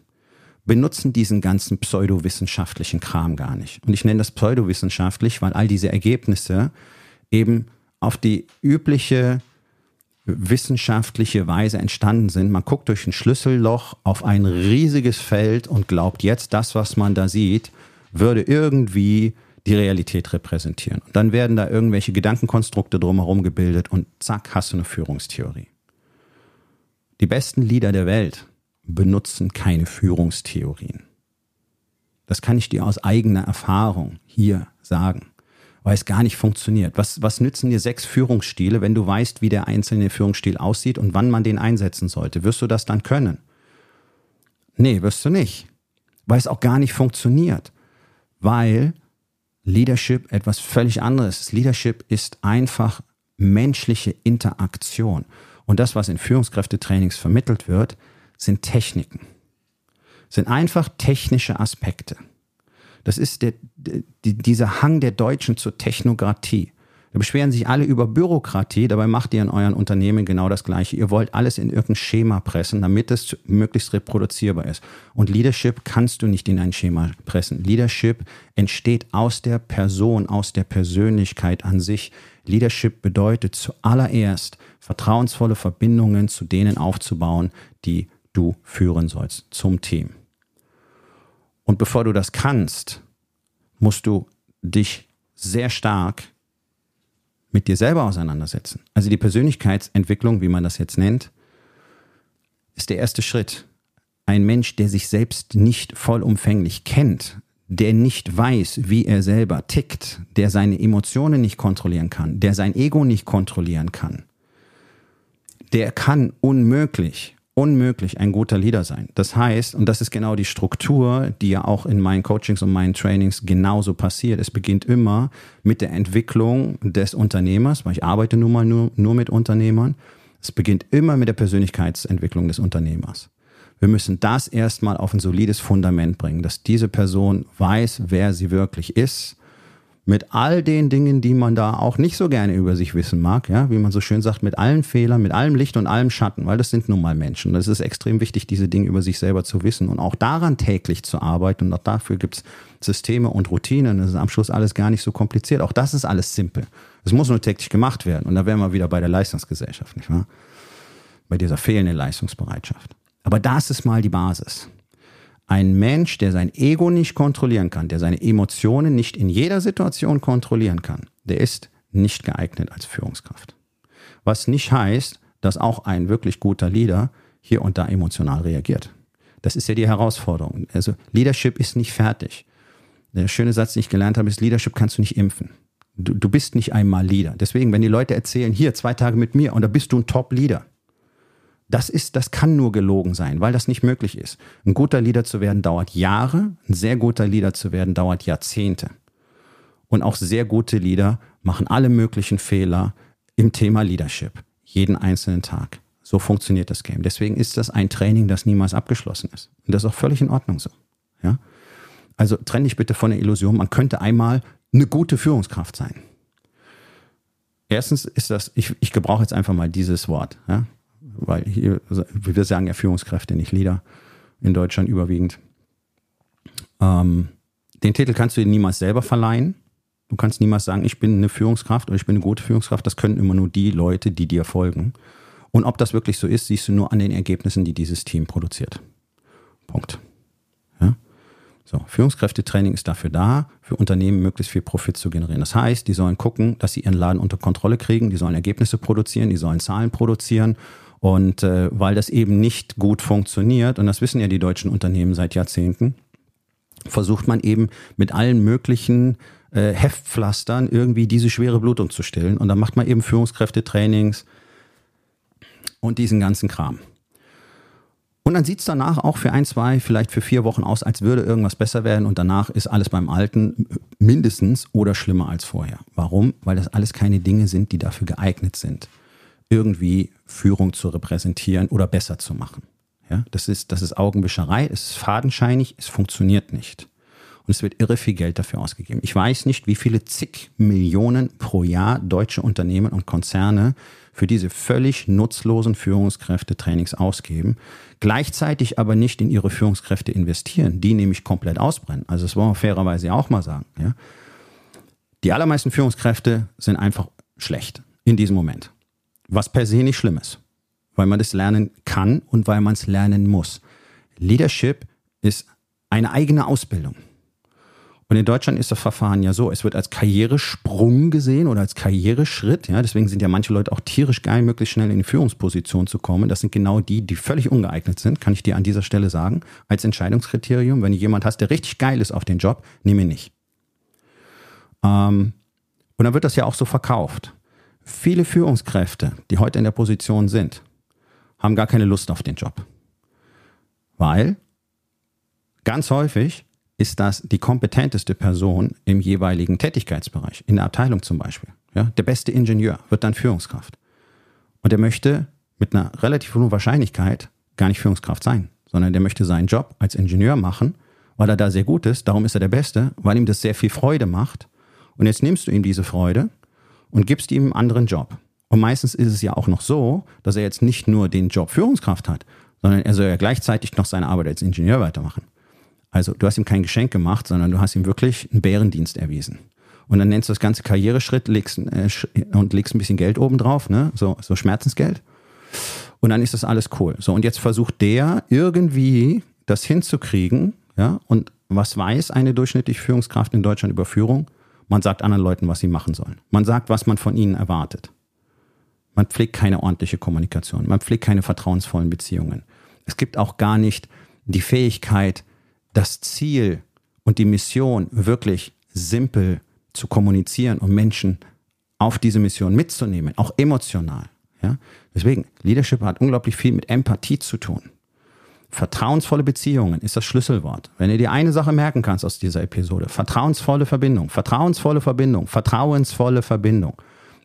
benutzen diesen ganzen pseudowissenschaftlichen Kram gar nicht. Und ich nenne das pseudowissenschaftlich, weil all diese Ergebnisse eben auf die übliche wissenschaftliche Weise entstanden sind. Man guckt durch ein Schlüsselloch auf ein riesiges Feld und glaubt jetzt, das, was man da sieht, würde irgendwie die Realität repräsentieren. Und dann werden da irgendwelche Gedankenkonstrukte drumherum gebildet und zack, hast du eine Führungstheorie. Die besten Leader der Welt benutzen keine Führungstheorien. Das kann ich dir aus eigener Erfahrung hier sagen, weil es gar nicht funktioniert. Was, was nützen dir sechs Führungsstile, wenn du weißt, wie der einzelne Führungsstil aussieht und wann man den einsetzen sollte? Wirst du das dann können? Nee, wirst du nicht, weil es auch gar nicht funktioniert, weil Leadership etwas völlig anderes. Leadership ist einfach menschliche Interaktion. Und das, was in Führungskräftetrainings vermittelt wird, sind Techniken. Sind einfach technische Aspekte. Das ist der, die, dieser Hang der Deutschen zur Technokratie. Beschweren sich alle über Bürokratie, dabei macht ihr in euren Unternehmen genau das Gleiche. Ihr wollt alles in irgendein Schema pressen, damit es möglichst reproduzierbar ist. Und Leadership kannst du nicht in ein Schema pressen. Leadership entsteht aus der Person, aus der Persönlichkeit an sich. Leadership bedeutet zuallererst, vertrauensvolle Verbindungen zu denen aufzubauen, die du führen sollst, zum Team. Und bevor du das kannst, musst du dich sehr stark mit dir selber auseinandersetzen. Also die Persönlichkeitsentwicklung, wie man das jetzt nennt, ist der erste Schritt. Ein Mensch, der sich selbst nicht vollumfänglich kennt, der nicht weiß, wie er selber tickt, der seine Emotionen nicht kontrollieren kann, der sein Ego nicht kontrollieren kann, der kann unmöglich unmöglich ein guter Leader sein. Das heißt, und das ist genau die Struktur, die ja auch in meinen Coachings und meinen Trainings genauso passiert. Es beginnt immer mit der Entwicklung des Unternehmers, weil ich arbeite nun mal nur, nur mit Unternehmern. Es beginnt immer mit der Persönlichkeitsentwicklung des Unternehmers. Wir müssen das erstmal auf ein solides Fundament bringen, dass diese Person weiß, wer sie wirklich ist, mit all den Dingen, die man da auch nicht so gerne über sich wissen mag, ja, wie man so schön sagt, mit allen Fehlern, mit allem Licht und allem Schatten, weil das sind nun mal Menschen. Das ist extrem wichtig, diese Dinge über sich selber zu wissen und auch daran täglich zu arbeiten. Und auch dafür gibt's Systeme und Routinen. Das ist am Schluss alles gar nicht so kompliziert. Auch das ist alles simpel. Es muss nur täglich gemacht werden. Und da wären wir wieder bei der Leistungsgesellschaft, nicht wahr? Bei dieser fehlenden Leistungsbereitschaft. Aber das ist mal die Basis. Ein Mensch, der sein Ego nicht kontrollieren kann, der seine Emotionen nicht in jeder Situation kontrollieren kann, der ist nicht geeignet als Führungskraft. Was nicht heißt, dass auch ein wirklich guter Leader hier und da emotional reagiert. Das ist ja die Herausforderung. Also Leadership ist nicht fertig. Der schöne Satz, den ich gelernt habe, ist, Leadership kannst du nicht impfen. Du, du bist nicht einmal Leader. Deswegen, wenn die Leute erzählen, hier zwei Tage mit mir und da bist du ein Top-Leader. Das ist, das kann nur gelogen sein, weil das nicht möglich ist. Ein guter Leader zu werden dauert Jahre, ein sehr guter Leader zu werden dauert Jahrzehnte. Und auch sehr gute Leader machen alle möglichen Fehler im Thema Leadership. Jeden einzelnen Tag. So funktioniert das Game. Deswegen ist das ein Training, das niemals abgeschlossen ist. Und das ist auch völlig in Ordnung so. Ja? Also trenne dich bitte von der Illusion, man könnte einmal eine gute Führungskraft sein. Erstens ist das, ich, ich gebrauche jetzt einfach mal dieses Wort, ja? Weil hier, wir sagen ja Führungskräfte, nicht Leader, in Deutschland überwiegend. Ähm, den Titel kannst du dir niemals selber verleihen. Du kannst niemals sagen, ich bin eine Führungskraft oder ich bin eine gute Führungskraft. Das können immer nur die Leute, die dir folgen. Und ob das wirklich so ist, siehst du nur an den Ergebnissen, die dieses Team produziert. Punkt. Ja? So, Führungskräftetraining ist dafür da, für Unternehmen möglichst viel Profit zu generieren. Das heißt, die sollen gucken, dass sie ihren Laden unter Kontrolle kriegen, die sollen Ergebnisse produzieren, die sollen Zahlen produzieren. Und äh, weil das eben nicht gut funktioniert, und das wissen ja die deutschen Unternehmen seit Jahrzehnten, versucht man eben mit allen möglichen äh, Heftpflastern irgendwie diese schwere Blutung zu stillen. Und dann macht man eben Führungskräftetrainings und diesen ganzen Kram. Und dann sieht es danach auch für ein, zwei, vielleicht für vier Wochen aus, als würde irgendwas besser werden und danach ist alles beim Alten mindestens oder schlimmer als vorher. Warum? Weil das alles keine Dinge sind, die dafür geeignet sind, irgendwie Führung zu repräsentieren oder besser zu machen. Ja, das ist, das ist Augenwischerei, es ist fadenscheinig, es funktioniert nicht. Und es wird irre viel Geld dafür ausgegeben. Ich weiß nicht, wie viele zig Millionen pro Jahr deutsche Unternehmen und Konzerne für diese völlig nutzlosen Führungskräfte-Trainings ausgeben, gleichzeitig aber nicht in ihre Führungskräfte investieren, die nämlich komplett ausbrennen. Also das wollen wir fairerweise auch mal sagen. Ja? Die allermeisten Führungskräfte sind einfach schlecht in diesem Moment. Was per se nicht schlimm ist, weil man das lernen kann und weil man es lernen muss. Leadership ist eine eigene Ausbildung. Und in Deutschland ist das Verfahren ja so, es wird als Karrieresprung gesehen oder als Karriereschritt. Ja, deswegen sind ja manche Leute auch tierisch geil, möglichst schnell in die Führungsposition zu kommen. Das sind genau die, die völlig ungeeignet sind, kann ich dir an dieser Stelle sagen, als Entscheidungskriterium. Wenn du jemand hast, der richtig geil ist auf den Job, nimm ihn nicht. Ähm, und dann wird das ja auch so verkauft. Viele Führungskräfte, die heute in der Position sind, haben gar keine Lust auf den Job. Weil ganz häufig ist das die kompetenteste Person im jeweiligen Tätigkeitsbereich, in der Abteilung zum Beispiel. Ja, der beste Ingenieur wird dann Führungskraft. Und er möchte mit einer relativ hohen Wahrscheinlichkeit gar nicht Führungskraft sein, sondern der möchte seinen Job als Ingenieur machen, weil er da sehr gut ist. Darum ist er der Beste, weil ihm das sehr viel Freude macht. Und jetzt nimmst du ihm diese Freude und gibst ihm einen anderen Job. Und meistens ist es ja auch noch so, dass er jetzt nicht nur den Job Führungskraft hat, sondern er soll ja gleichzeitig noch seine Arbeit als Ingenieur weitermachen. Also du hast ihm kein Geschenk gemacht, sondern du hast ihm wirklich einen Bärendienst erwiesen. Und dann nennst du das ganze Karriereschritt legst, äh, und legst ein bisschen Geld oben drauf, ne? so, so Schmerzensgeld. Und dann ist das alles cool. So, und jetzt versucht der irgendwie das hinzukriegen. Ja? Und was weiß eine durchschnittliche Führungskraft in Deutschland über Führung? Man sagt anderen Leuten, was sie machen sollen. Man sagt, was man von ihnen erwartet. Man pflegt keine ordentliche Kommunikation. Man pflegt keine vertrauensvollen Beziehungen. Es gibt auch gar nicht die Fähigkeit, das Ziel und die Mission wirklich simpel zu kommunizieren und Menschen auf diese Mission mitzunehmen, auch emotional. Ja? Deswegen, Leadership hat unglaublich viel mit Empathie zu tun. Vertrauensvolle Beziehungen ist das Schlüsselwort. Wenn du dir eine Sache merken kannst aus dieser Episode, vertrauensvolle Verbindung, vertrauensvolle Verbindung, vertrauensvolle Verbindung,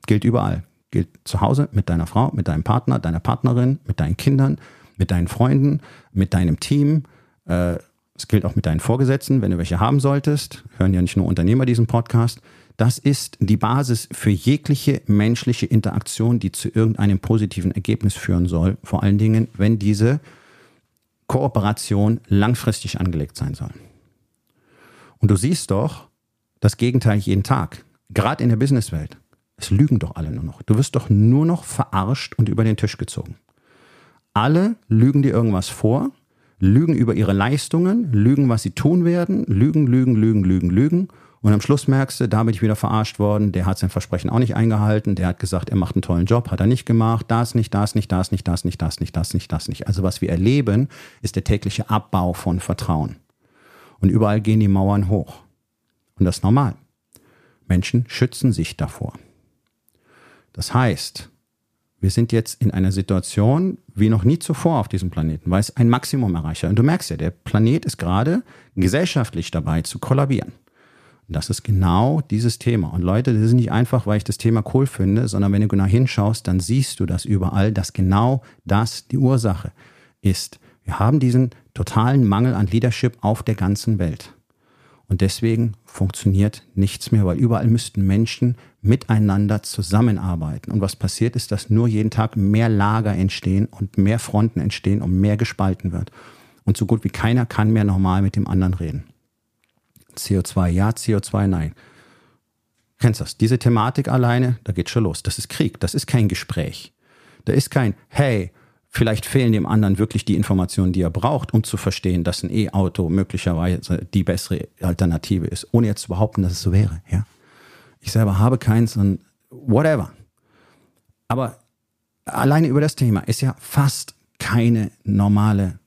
gilt überall. Gilt zu Hause mit deiner Frau, mit deinem Partner, deiner Partnerin, mit deinen Kindern, mit deinen Freunden, mit deinem Team, äh, es gilt auch mit deinen Vorgesetzten, wenn du welche haben solltest. Hören ja nicht nur Unternehmer diesen Podcast. Das ist die Basis für jegliche menschliche Interaktion, die zu irgendeinem positiven Ergebnis führen soll. Vor allen Dingen, wenn diese Kooperation langfristig angelegt sein soll. Und du siehst doch das Gegenteil jeden Tag. Gerade in der Businesswelt. Es lügen doch alle nur noch. Du wirst doch nur noch verarscht und über den Tisch gezogen. Alle lügen dir irgendwas vor lügen über ihre Leistungen, lügen, was sie tun werden, lügen, lügen, lügen, lügen, lügen. Und am Schluss merkst du, da bin ich wieder verarscht worden, der hat sein Versprechen auch nicht eingehalten, der hat gesagt, er macht einen tollen Job, hat er nicht gemacht, das nicht, das nicht, das nicht, das nicht, das nicht, das nicht, das nicht. Also was wir erleben, ist der tägliche Abbau von Vertrauen. Und überall gehen die Mauern hoch. Und das ist normal. Menschen schützen sich davor. Das heißt, wir sind jetzt in einer Situation wie noch nie zuvor auf diesem Planeten, weil es ein Maximum erreicht hat. Und du merkst ja, der Planet ist gerade gesellschaftlich dabei zu kollabieren. Das ist genau dieses Thema. Und Leute, das ist nicht einfach, weil ich das Thema cool finde, sondern wenn du genau hinschaust, dann siehst du das überall, dass genau das die Ursache ist. Wir haben diesen totalen Mangel an Leadership auf der ganzen Welt. Und deswegen funktioniert nichts mehr, weil überall müssten Menschen miteinander zusammenarbeiten. Und was passiert ist, dass nur jeden Tag mehr Lager entstehen und mehr Fronten entstehen und mehr gespalten wird. Und so gut wie keiner kann mehr normal mit dem anderen reden. CO2 ja, CO2 nein. Kennst du das? Diese Thematik alleine, da geht schon los. Das ist Krieg, das ist kein Gespräch. Da ist kein, hey, vielleicht fehlen dem anderen wirklich die Informationen, die er braucht, um zu verstehen, dass ein E-Auto möglicherweise die bessere Alternative ist, ohne jetzt zu behaupten, dass es so wäre. Ja? Ich selber habe keins und whatever. Aber alleine über das Thema ist ja fast keine normale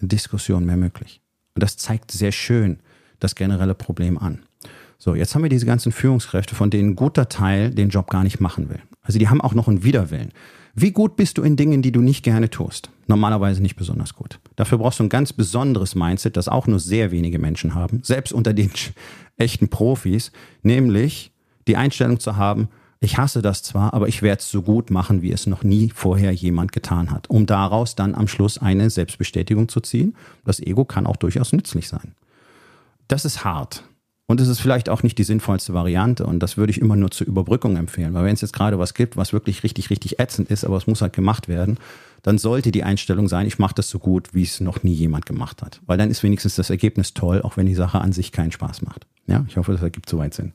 Diskussion mehr möglich. Und das zeigt sehr schön, das generelle Problem an. So, jetzt haben wir diese ganzen Führungskräfte, von denen ein guter Teil den Job gar nicht machen will. Also die haben auch noch einen Widerwillen. Wie gut bist du in Dingen, die du nicht gerne tust? Normalerweise nicht besonders gut. Dafür brauchst du ein ganz besonderes Mindset, das auch nur sehr wenige Menschen haben, selbst unter den echten Profis, nämlich die Einstellung zu haben, ich hasse das zwar, aber ich werde es so gut machen, wie es noch nie vorher jemand getan hat, um daraus dann am Schluss eine Selbstbestätigung zu ziehen. Das Ego kann auch durchaus nützlich sein das ist hart. Und es ist vielleicht auch nicht die sinnvollste Variante. Und das würde ich immer nur zur Überbrückung empfehlen. Weil wenn es jetzt gerade was gibt, was wirklich richtig, richtig ätzend ist, aber es muss halt gemacht werden, dann sollte die Einstellung sein, ich mache das so gut, wie es noch nie jemand gemacht hat. Weil dann ist wenigstens das Ergebnis toll, auch wenn die Sache an sich keinen Spaß macht. Ja, ich hoffe, das ergibt soweit Sinn.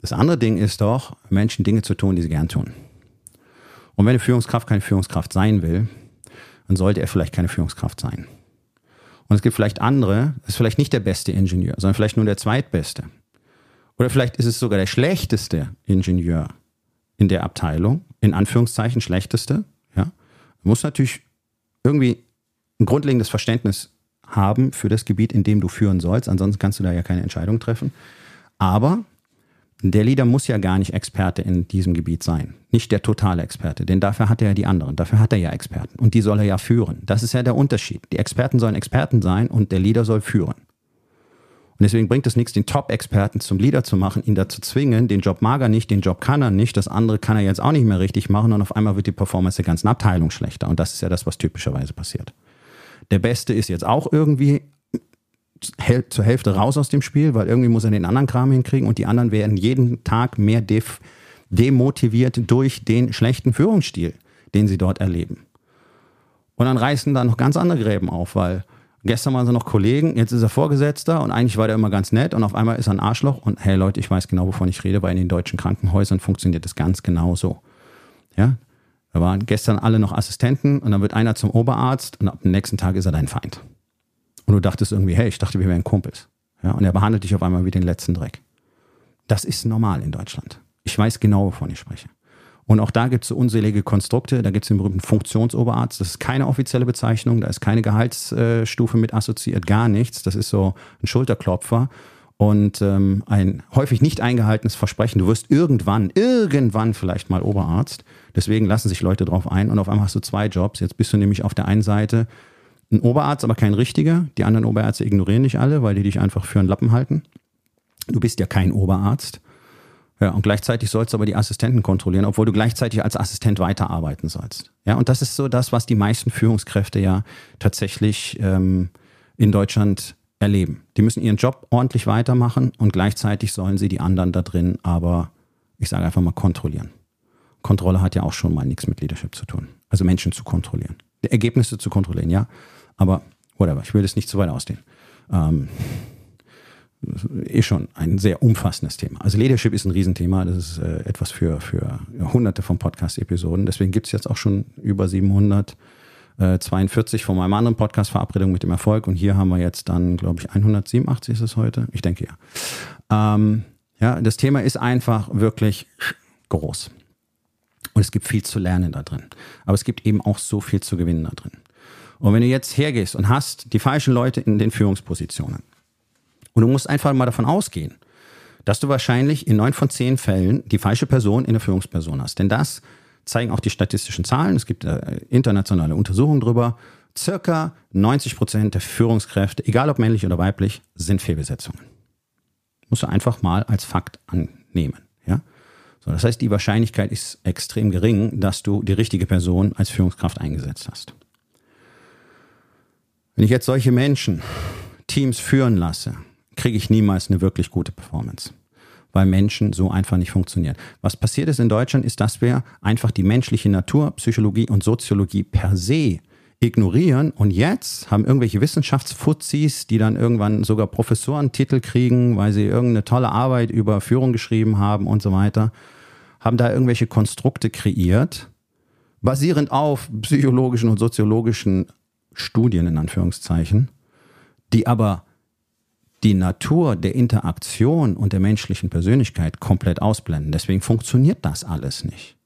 Das andere Ding ist doch, Menschen Dinge zu tun, die sie gern tun. Und wenn eine Führungskraft keine Führungskraft sein will, dann sollte er vielleicht keine Führungskraft sein. Und es gibt vielleicht andere, ist vielleicht nicht der beste Ingenieur, sondern vielleicht nur der zweitbeste. Oder vielleicht ist es sogar der schlechteste Ingenieur in der Abteilung, in Anführungszeichen schlechteste. Ja, Man muss natürlich irgendwie ein grundlegendes Verständnis haben für das Gebiet, in dem du führen sollst. Ansonsten kannst du da ja keine Entscheidung treffen. Aber der Leader muss ja gar nicht Experte in diesem Gebiet sein. Nicht der totale Experte, denn dafür hat er ja die anderen, dafür hat er ja Experten und die soll er ja führen. Das ist ja der Unterschied. Die Experten sollen Experten sein und der Leader soll führen. Und deswegen bringt es nichts, den Top-Experten zum Leader zu machen, ihn dazu zwingen, den Job mag er nicht, den Job kann er nicht, das andere kann er jetzt auch nicht mehr richtig machen und auf einmal wird die Performance der ganzen Abteilung schlechter. Und das ist ja das, was typischerweise passiert. Der Beste ist jetzt auch irgendwie zur Hälfte raus aus dem Spiel, weil irgendwie muss er den anderen Kram hinkriegen und die anderen werden jeden Tag mehr demotiviert durch den schlechten Führungsstil, den sie dort erleben. Und dann reißen da noch ganz andere Gräben auf, weil gestern waren sie noch Kollegen, jetzt ist er Vorgesetzter und eigentlich war der immer ganz nett und auf einmal ist er ein Arschloch und hey Leute, ich weiß genau, wovon ich rede, weil in den deutschen Krankenhäusern funktioniert das ganz genau so. Ja, da waren gestern alle noch Assistenten und dann wird einer zum Oberarzt und ab dem nächsten Tag ist er dein Feind. Und du dachtest irgendwie, hey, ich dachte, wir wären Kumpels. Ja, und er behandelt dich auf einmal wie den letzten Dreck. Das ist normal in Deutschland. Ich weiß genau, wovon ich spreche. Und auch da gibt es so unselige Konstrukte. Da gibt es den berühmten Funktionsoberarzt. Das ist keine offizielle Bezeichnung. Da ist keine Gehaltsstufe mit assoziiert, gar nichts. Das ist so ein Schulterklopfer und ähm, ein häufig nicht eingehaltenes Versprechen. Du wirst irgendwann, irgendwann vielleicht mal Oberarzt. Deswegen lassen sich Leute drauf ein. Und auf einmal hast du zwei Jobs. Jetzt bist du nämlich auf der einen Seite ein Oberarzt, aber kein richtiger. Die anderen Oberärzte ignorieren dich alle, weil die dich einfach für einen Lappen halten. Du bist ja kein Oberarzt. Ja, und gleichzeitig sollst du aber die Assistenten kontrollieren, obwohl du gleichzeitig als Assistent weiterarbeiten sollst. Ja, und das ist so das, was die meisten Führungskräfte ja tatsächlich ähm, in Deutschland erleben. Die müssen ihren Job ordentlich weitermachen und gleichzeitig sollen sie die anderen da drin aber, ich sage einfach mal, kontrollieren. Kontrolle hat ja auch schon mal nichts mit Leadership zu tun. Also Menschen zu kontrollieren. Ergebnisse zu kontrollieren, ja. Aber whatever, ich will das nicht zu weit ausdehnen. Ähm, eh schon ein sehr umfassendes Thema. Also Leadership ist ein Riesenthema. Das ist äh, etwas für, für hunderte von Podcast-Episoden. Deswegen gibt es jetzt auch schon über 700 äh, 42 von meinem anderen Podcast Verabredung mit dem Erfolg und hier haben wir jetzt dann, glaube ich, 187 ist es heute. Ich denke ja. Ähm, ja, das Thema ist einfach wirklich groß. Und es gibt viel zu lernen da drin. Aber es gibt eben auch so viel zu gewinnen da drin. Und wenn du jetzt hergehst und hast die falschen Leute in den Führungspositionen und du musst einfach mal davon ausgehen, dass du wahrscheinlich in neun von zehn Fällen die falsche Person in der Führungsperson hast. Denn das zeigen auch die statistischen Zahlen. Es gibt äh, internationale Untersuchungen darüber. Circa 90 Prozent der Führungskräfte, egal ob männlich oder weiblich, sind Fehlbesetzungen. Musst du einfach mal als Fakt annehmen. Ja? So, das heißt, die Wahrscheinlichkeit ist extrem gering, dass du die richtige Person als Führungskraft eingesetzt hast. Wenn ich jetzt solche Menschen Teams führen lasse, kriege ich niemals eine wirklich gute Performance, weil Menschen so einfach nicht funktionieren. Was passiert ist in Deutschland, ist, dass wir einfach die menschliche Natur, Psychologie und Soziologie per se ignorieren und jetzt haben irgendwelche Wissenschaftsfuzis, die dann irgendwann sogar Professorentitel kriegen, weil sie irgendeine tolle Arbeit über Führung geschrieben haben und so weiter, haben da irgendwelche Konstrukte kreiert, basierend auf psychologischen und soziologischen Studien in Anführungszeichen, die aber die Natur der Interaktion und der menschlichen Persönlichkeit komplett ausblenden. Deswegen funktioniert das alles nicht.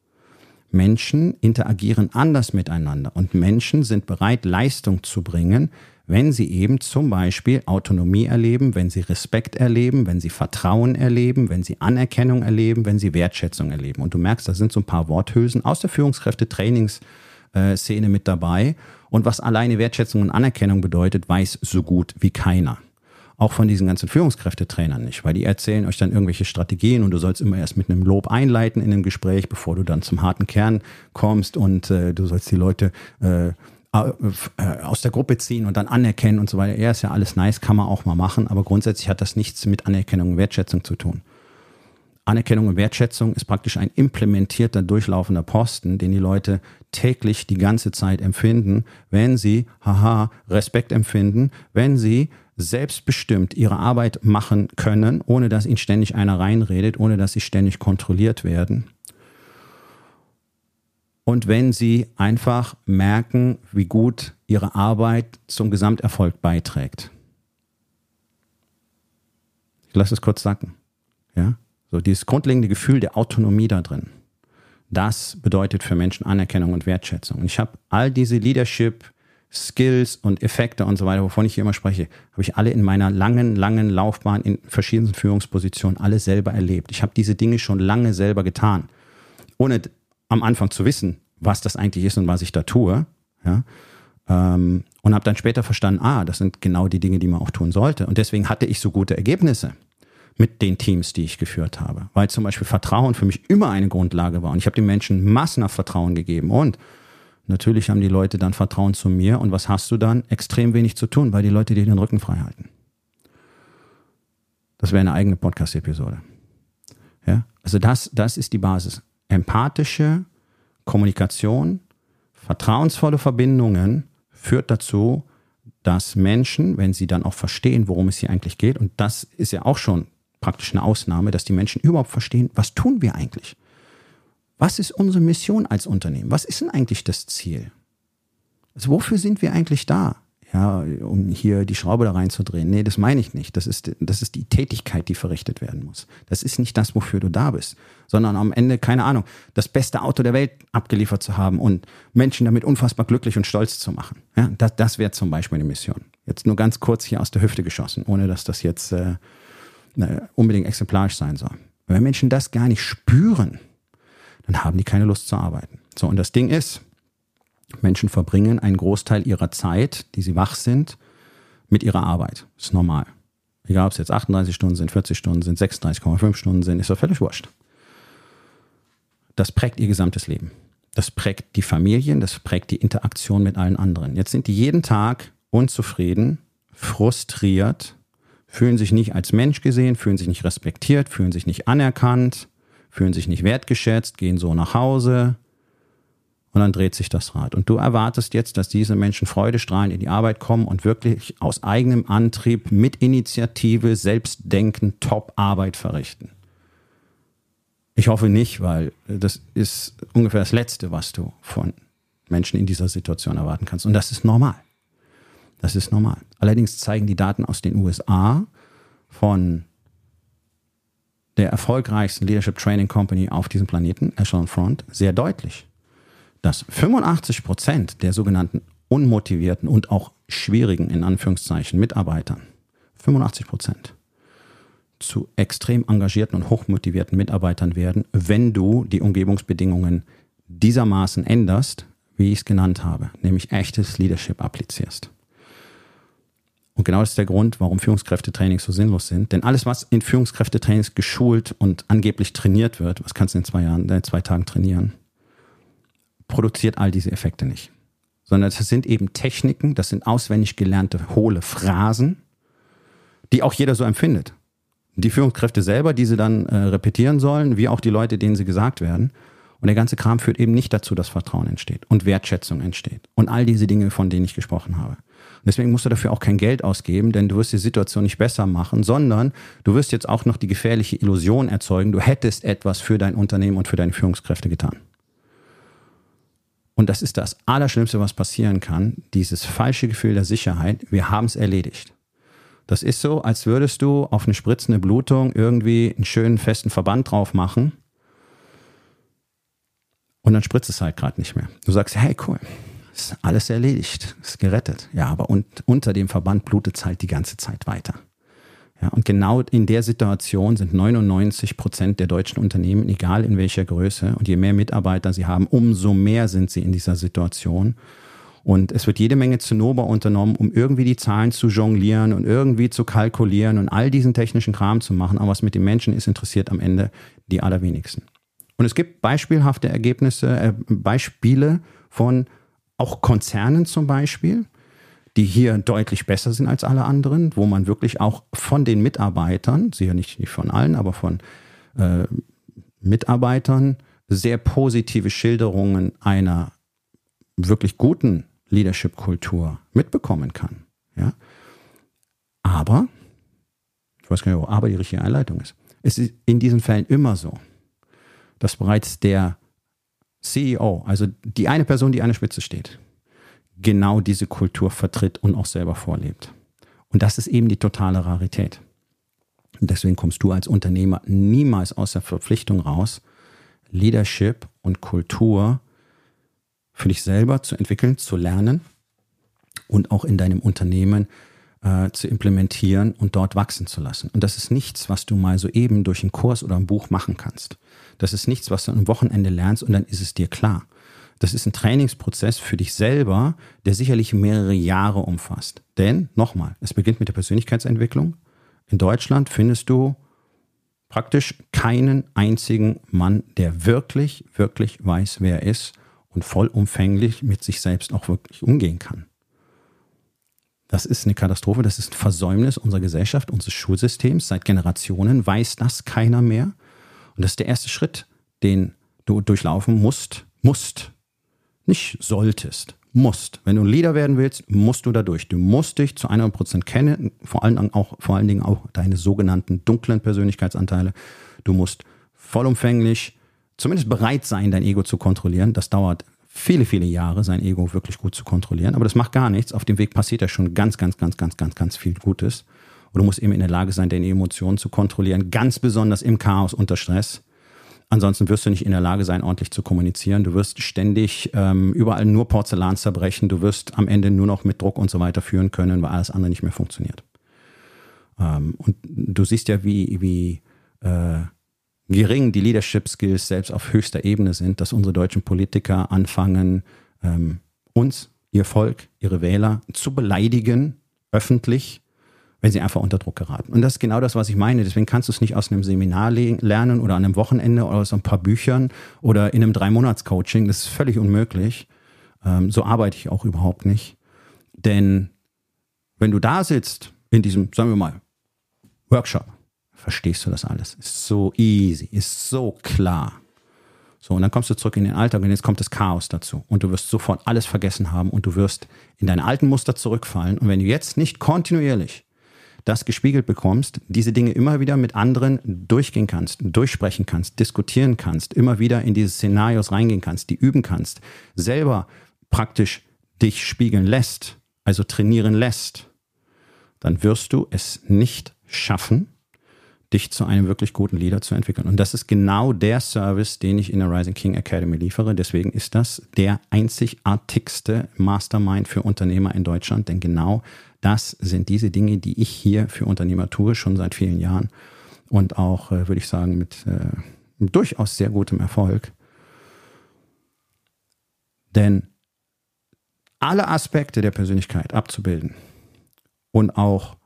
Menschen interagieren anders miteinander und Menschen sind bereit, Leistung zu bringen, wenn sie eben zum Beispiel Autonomie erleben, wenn sie Respekt erleben, wenn sie Vertrauen erleben, wenn sie Anerkennung erleben, wenn sie Wertschätzung erleben. Und du merkst, da sind so ein paar Worthülsen aus der Führungskräfte-Trainingsszene mit dabei. Und was alleine Wertschätzung und Anerkennung bedeutet, weiß so gut wie keiner auch von diesen ganzen Führungskräftetrainern nicht, weil die erzählen euch dann irgendwelche Strategien und du sollst immer erst mit einem Lob einleiten in einem Gespräch, bevor du dann zum harten Kern kommst und äh, du sollst die Leute äh, äh, aus der Gruppe ziehen und dann anerkennen und so weiter. Ja, ist ja alles nice, kann man auch mal machen, aber grundsätzlich hat das nichts mit Anerkennung und Wertschätzung zu tun. Anerkennung und Wertschätzung ist praktisch ein implementierter, durchlaufender Posten, den die Leute täglich die ganze Zeit empfinden, wenn sie, haha, Respekt empfinden, wenn sie selbstbestimmt ihre Arbeit machen können, ohne dass ihnen ständig einer reinredet, ohne dass sie ständig kontrolliert werden. Und wenn sie einfach merken, wie gut ihre Arbeit zum Gesamterfolg beiträgt. Ich lasse es kurz sacken. Ja? So dieses grundlegende Gefühl der Autonomie da drin. Das bedeutet für Menschen Anerkennung und Wertschätzung. Und ich habe all diese Leadership Skills und Effekte und so weiter, wovon ich hier immer spreche, habe ich alle in meiner langen, langen Laufbahn in verschiedensten Führungspositionen alle selber erlebt. Ich habe diese Dinge schon lange selber getan, ohne am Anfang zu wissen, was das eigentlich ist und was ich da tue. Ja? Ähm, und habe dann später verstanden, ah, das sind genau die Dinge, die man auch tun sollte. Und deswegen hatte ich so gute Ergebnisse mit den Teams, die ich geführt habe. Weil zum Beispiel Vertrauen für mich immer eine Grundlage war. Und ich habe den Menschen massenhaft Vertrauen gegeben. Und Natürlich haben die Leute dann Vertrauen zu mir und was hast du dann? Extrem wenig zu tun, weil die Leute dir den Rücken frei halten. Das wäre eine eigene Podcast-Episode. Ja? Also das, das ist die Basis. Empathische Kommunikation, vertrauensvolle Verbindungen führt dazu, dass Menschen, wenn sie dann auch verstehen, worum es hier eigentlich geht, und das ist ja auch schon praktisch eine Ausnahme, dass die Menschen überhaupt verstehen, was tun wir eigentlich? Was ist unsere Mission als Unternehmen? Was ist denn eigentlich das Ziel? Also wofür sind wir eigentlich da? Ja, um hier die Schraube da reinzudrehen. Nee, das meine ich nicht. Das ist, das ist die Tätigkeit, die verrichtet werden muss. Das ist nicht das, wofür du da bist, sondern am Ende, keine Ahnung, das beste Auto der Welt abgeliefert zu haben und Menschen damit unfassbar glücklich und stolz zu machen. Ja, das, das wäre zum Beispiel eine Mission. Jetzt nur ganz kurz hier aus der Hüfte geschossen, ohne dass das jetzt äh, unbedingt exemplarisch sein soll. Wenn Menschen das gar nicht spüren, dann haben die keine Lust zu arbeiten. So, und das Ding ist, Menschen verbringen einen Großteil ihrer Zeit, die sie wach sind, mit ihrer Arbeit. Ist normal. Egal, ob es jetzt 38 Stunden sind, 40 Stunden sind, 36,5 Stunden sind, ist doch völlig wurscht. Das prägt ihr gesamtes Leben. Das prägt die Familien, das prägt die Interaktion mit allen anderen. Jetzt sind die jeden Tag unzufrieden, frustriert, fühlen sich nicht als Mensch gesehen, fühlen sich nicht respektiert, fühlen sich nicht anerkannt, fühlen sich nicht wertgeschätzt, gehen so nach Hause und dann dreht sich das Rad. Und du erwartest jetzt, dass diese Menschen freudestrahlend in die Arbeit kommen und wirklich aus eigenem Antrieb, mit Initiative, Selbstdenken, Top-Arbeit verrichten. Ich hoffe nicht, weil das ist ungefähr das Letzte, was du von Menschen in dieser Situation erwarten kannst. Und das ist normal. Das ist normal. Allerdings zeigen die Daten aus den USA von der erfolgreichsten Leadership Training Company auf diesem Planeten, Echelon Front, sehr deutlich, dass 85 Prozent der sogenannten unmotivierten und auch schwierigen, in Anführungszeichen, Mitarbeitern, 85 Prozent, zu extrem engagierten und hochmotivierten Mitarbeitern werden, wenn du die Umgebungsbedingungen diesermaßen änderst, wie ich es genannt habe, nämlich echtes Leadership applizierst. Und genau das ist der Grund, warum Führungskräftetrainings so sinnlos sind. Denn alles, was in Führungskräftetrainings geschult und angeblich trainiert wird, was kannst du in zwei Jahren, in zwei Tagen trainieren, produziert all diese Effekte nicht. Sondern das sind eben Techniken, das sind auswendig gelernte hohle Phrasen, die auch jeder so empfindet. Die Führungskräfte selber, die sie dann äh, repetieren sollen, wie auch die Leute, denen sie gesagt werden. Und der ganze Kram führt eben nicht dazu, dass Vertrauen entsteht und Wertschätzung entsteht und all diese Dinge, von denen ich gesprochen habe. Deswegen musst du dafür auch kein Geld ausgeben, denn du wirst die Situation nicht besser machen, sondern du wirst jetzt auch noch die gefährliche Illusion erzeugen, du hättest etwas für dein Unternehmen und für deine Führungskräfte getan. Und das ist das Allerschlimmste, was passieren kann, dieses falsche Gefühl der Sicherheit, wir haben es erledigt. Das ist so, als würdest du auf eine spritzende Blutung irgendwie einen schönen festen Verband drauf machen und dann spritzt es halt gerade nicht mehr. Du sagst, hey, cool, ist alles erledigt, ist gerettet. Ja, aber un unter dem Verband blutet es halt die ganze Zeit weiter. Ja, und genau in der Situation sind 99 Prozent der deutschen Unternehmen, egal in welcher Größe, und je mehr Mitarbeiter sie haben, umso mehr sind sie in dieser Situation. Und es wird jede Menge Zinnober unternommen, um irgendwie die Zahlen zu jonglieren und irgendwie zu kalkulieren und all diesen technischen Kram zu machen. Aber was mit den Menschen ist, interessiert am Ende die allerwenigsten. Und es gibt beispielhafte Ergebnisse, äh, Beispiele von auch Konzernen zum Beispiel, die hier deutlich besser sind als alle anderen, wo man wirklich auch von den Mitarbeitern, sicher nicht, nicht von allen, aber von äh, Mitarbeitern sehr positive Schilderungen einer wirklich guten Leadership-Kultur mitbekommen kann. Ja? Aber, ich weiß gar nicht, wo aber die richtige Einleitung ist. Es ist in diesen Fällen immer so, dass bereits der CEO, also die eine Person, die an der Spitze steht, genau diese Kultur vertritt und auch selber vorlebt. Und das ist eben die totale Rarität. Und deswegen kommst du als Unternehmer niemals aus der Verpflichtung raus, Leadership und Kultur für dich selber zu entwickeln, zu lernen und auch in deinem Unternehmen äh, zu implementieren und dort wachsen zu lassen. Und das ist nichts, was du mal so eben durch einen Kurs oder ein Buch machen kannst. Das ist nichts, was du am Wochenende lernst und dann ist es dir klar. Das ist ein Trainingsprozess für dich selber, der sicherlich mehrere Jahre umfasst. Denn, nochmal, es beginnt mit der Persönlichkeitsentwicklung. In Deutschland findest du praktisch keinen einzigen Mann, der wirklich, wirklich weiß, wer er ist und vollumfänglich mit sich selbst auch wirklich umgehen kann. Das ist eine Katastrophe, das ist ein Versäumnis unserer Gesellschaft, unseres Schulsystems. Seit Generationen weiß das keiner mehr. Und das ist der erste Schritt, den du durchlaufen musst, musst, nicht solltest, musst. Wenn du ein Leader werden willst, musst du da durch. Du musst dich zu 100% kennen, vor allen, auch, vor allen Dingen auch deine sogenannten dunklen Persönlichkeitsanteile. Du musst vollumfänglich zumindest bereit sein, dein Ego zu kontrollieren. Das dauert viele, viele Jahre, sein Ego wirklich gut zu kontrollieren. Aber das macht gar nichts. Auf dem Weg passiert ja schon ganz, ganz, ganz, ganz, ganz, ganz viel Gutes. Und du musst eben in der Lage sein, deine Emotionen zu kontrollieren, ganz besonders im Chaos unter Stress. Ansonsten wirst du nicht in der Lage sein, ordentlich zu kommunizieren. Du wirst ständig ähm, überall nur Porzellan zerbrechen. Du wirst am Ende nur noch mit Druck und so weiter führen können, weil alles andere nicht mehr funktioniert. Ähm, und du siehst ja, wie, wie äh, gering die Leadership Skills selbst auf höchster Ebene sind, dass unsere deutschen Politiker anfangen, ähm, uns, ihr Volk, ihre Wähler zu beleidigen, öffentlich, wenn sie einfach unter Druck geraten. Und das ist genau das, was ich meine. Deswegen kannst du es nicht aus einem Seminar lernen oder an einem Wochenende oder aus ein paar Büchern oder in einem Drei-Monats-Coaching. Das ist völlig unmöglich. Ähm, so arbeite ich auch überhaupt nicht. Denn wenn du da sitzt in diesem, sagen wir mal, Workshop, verstehst du das alles. Ist so easy, ist so klar. So, und dann kommst du zurück in den Alltag und jetzt kommt das Chaos dazu. Und du wirst sofort alles vergessen haben und du wirst in deine alten Muster zurückfallen. Und wenn du jetzt nicht kontinuierlich das gespiegelt bekommst, diese Dinge immer wieder mit anderen durchgehen kannst, durchsprechen kannst, diskutieren kannst, immer wieder in diese Szenarios reingehen kannst, die üben kannst, selber praktisch dich spiegeln lässt, also trainieren lässt, dann wirst du es nicht schaffen, dich zu einem wirklich guten Leader zu entwickeln. Und das ist genau der Service, den ich in der Rising King Academy liefere. Deswegen ist das der einzigartigste Mastermind für Unternehmer in Deutschland, denn genau das sind diese Dinge, die ich hier für Unternehmer tue, schon seit vielen Jahren und auch, äh, würde ich sagen, mit äh, durchaus sehr gutem Erfolg. Denn alle Aspekte der Persönlichkeit abzubilden und auch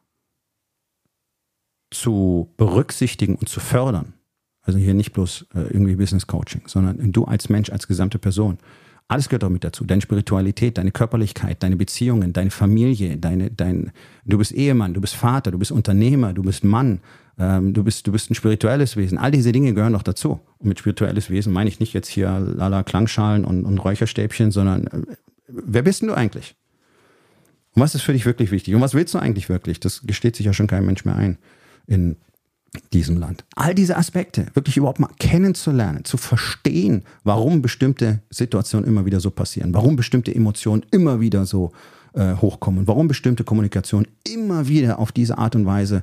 zu berücksichtigen und zu fördern. Also hier nicht bloß äh, irgendwie Business Coaching, sondern du als Mensch, als gesamte Person. Alles gehört damit dazu. Deine Spiritualität, deine Körperlichkeit, deine Beziehungen, deine Familie, deine, dein, du bist Ehemann, du bist Vater, du bist Unternehmer, du bist Mann, ähm, du, bist, du bist ein spirituelles Wesen. All diese Dinge gehören doch dazu. Und mit spirituelles Wesen meine ich nicht jetzt hier lala Klangschalen und, und Räucherstäbchen, sondern äh, wer bist denn du eigentlich? Und was ist für dich wirklich wichtig? Und was willst du eigentlich wirklich? Das gesteht sich ja schon kein Mensch mehr ein in diesem Land. All diese Aspekte wirklich überhaupt mal kennenzulernen, zu verstehen, warum bestimmte Situationen immer wieder so passieren, warum bestimmte Emotionen immer wieder so äh, hochkommen, warum bestimmte Kommunikation immer wieder auf diese Art und Weise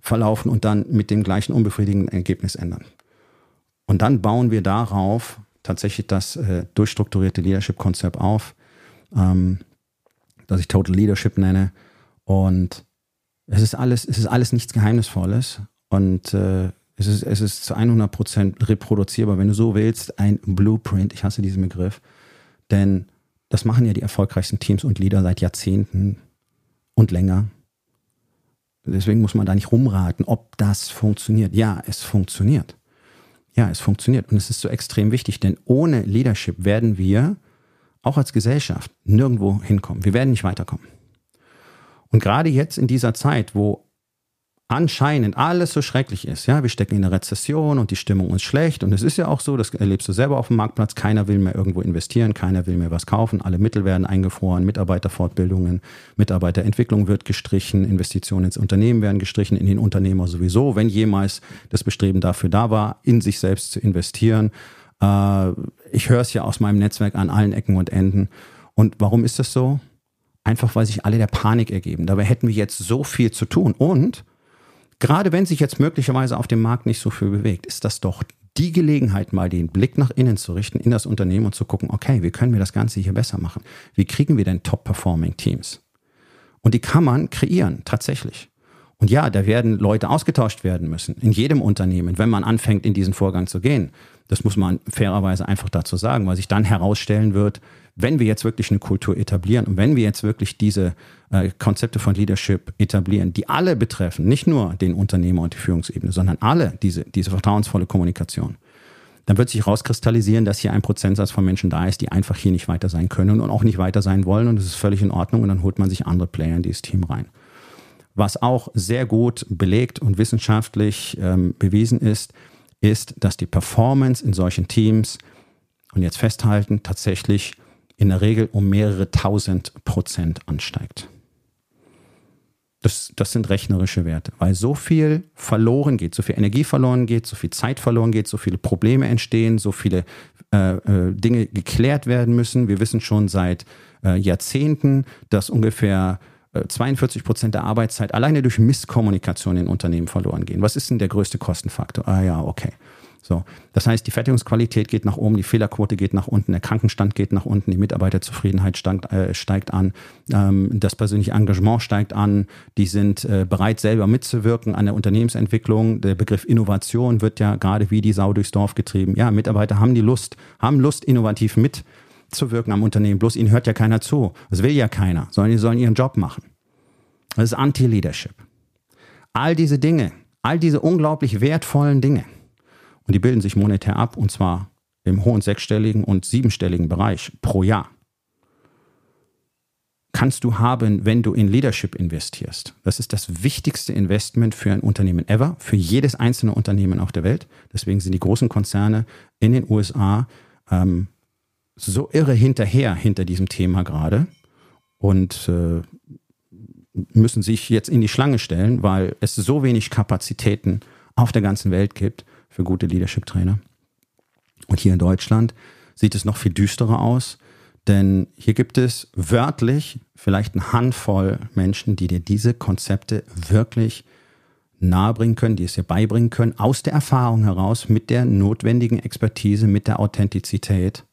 verlaufen und dann mit dem gleichen unbefriedigenden Ergebnis ändern. Und dann bauen wir darauf tatsächlich das äh, durchstrukturierte Leadership-Konzept auf, ähm, das ich Total Leadership nenne. Und es ist alles, es ist alles nichts Geheimnisvolles und äh, es, ist, es ist zu 100 Prozent reproduzierbar, wenn du so willst, ein Blueprint. Ich hasse diesen Begriff, denn das machen ja die erfolgreichsten Teams und Leader seit Jahrzehnten und länger. Deswegen muss man da nicht rumraten, ob das funktioniert. Ja, es funktioniert. Ja, es funktioniert. Und es ist so extrem wichtig, denn ohne Leadership werden wir auch als Gesellschaft nirgendwo hinkommen. Wir werden nicht weiterkommen. Und gerade jetzt in dieser Zeit, wo anscheinend alles so schrecklich ist, ja, wir stecken in einer Rezession und die Stimmung ist schlecht und es ist ja auch so, das erlebst du selber auf dem Marktplatz, keiner will mehr irgendwo investieren, keiner will mehr was kaufen, alle Mittel werden eingefroren, Mitarbeiterfortbildungen, Mitarbeiterentwicklung wird gestrichen, Investitionen ins Unternehmen werden gestrichen, in den Unternehmer sowieso, wenn jemals das Bestreben dafür da war, in sich selbst zu investieren. Äh, ich höre es ja aus meinem Netzwerk an allen Ecken und Enden. Und warum ist das so? einfach weil sich alle der Panik ergeben. Dabei hätten wir jetzt so viel zu tun. Und gerade wenn sich jetzt möglicherweise auf dem Markt nicht so viel bewegt, ist das doch die Gelegenheit, mal den Blick nach innen zu richten, in das Unternehmen und zu gucken, okay, wie können wir das Ganze hier besser machen? Wie kriegen wir denn Top-Performing-Teams? Und die kann man kreieren, tatsächlich. Und ja, da werden Leute ausgetauscht werden müssen, in jedem Unternehmen, wenn man anfängt, in diesen Vorgang zu gehen. Das muss man fairerweise einfach dazu sagen, weil sich dann herausstellen wird, wenn wir jetzt wirklich eine Kultur etablieren und wenn wir jetzt wirklich diese äh, Konzepte von Leadership etablieren, die alle betreffen, nicht nur den Unternehmer und die Führungsebene, sondern alle diese, diese vertrauensvolle Kommunikation, dann wird sich herauskristallisieren, dass hier ein Prozentsatz von Menschen da ist, die einfach hier nicht weiter sein können und auch nicht weiter sein wollen und das ist völlig in Ordnung und dann holt man sich andere Player in dieses Team rein. Was auch sehr gut belegt und wissenschaftlich ähm, bewiesen ist, ist, dass die Performance in solchen Teams, und jetzt festhalten, tatsächlich in der Regel um mehrere tausend Prozent ansteigt. Das, das sind rechnerische Werte, weil so viel verloren geht, so viel Energie verloren geht, so viel Zeit verloren geht, so viele Probleme entstehen, so viele äh, äh, Dinge geklärt werden müssen. Wir wissen schon seit äh, Jahrzehnten, dass ungefähr 42 äh, Prozent der Arbeitszeit alleine durch Misskommunikation in Unternehmen verloren gehen. Was ist denn der größte Kostenfaktor? Ah ja, okay. So, das heißt, die Fertigungsqualität geht nach oben, die Fehlerquote geht nach unten, der Krankenstand geht nach unten, die Mitarbeiterzufriedenheit steigt, äh, steigt an, ähm, das persönliche Engagement steigt an, die sind äh, bereit, selber mitzuwirken an der Unternehmensentwicklung. Der Begriff Innovation wird ja gerade wie die Sau durchs Dorf getrieben. Ja, Mitarbeiter haben die Lust, haben Lust, innovativ mitzuwirken am Unternehmen. Bloß ihnen hört ja keiner zu. Das will ja keiner, sondern die sollen ihren Job machen. Das ist Anti-Leadership. All diese Dinge, all diese unglaublich wertvollen Dinge, und die bilden sich monetär ab und zwar im hohen sechsstelligen und siebenstelligen Bereich pro Jahr. Kannst du haben, wenn du in Leadership investierst. Das ist das wichtigste Investment für ein Unternehmen ever, für jedes einzelne Unternehmen auf der Welt. Deswegen sind die großen Konzerne in den USA ähm, so irre hinterher hinter diesem Thema gerade und äh, müssen sich jetzt in die Schlange stellen, weil es so wenig Kapazitäten auf der ganzen Welt gibt, für gute Leadership-Trainer. Und hier in Deutschland sieht es noch viel düsterer aus, Denn hier gibt es wörtlich vielleicht eine Handvoll Menschen, die dir diese Konzepte wirklich nahebringen können, die es dir beibringen können, aus der Erfahrung heraus, mit der notwendigen Expertise, mit der Authentizität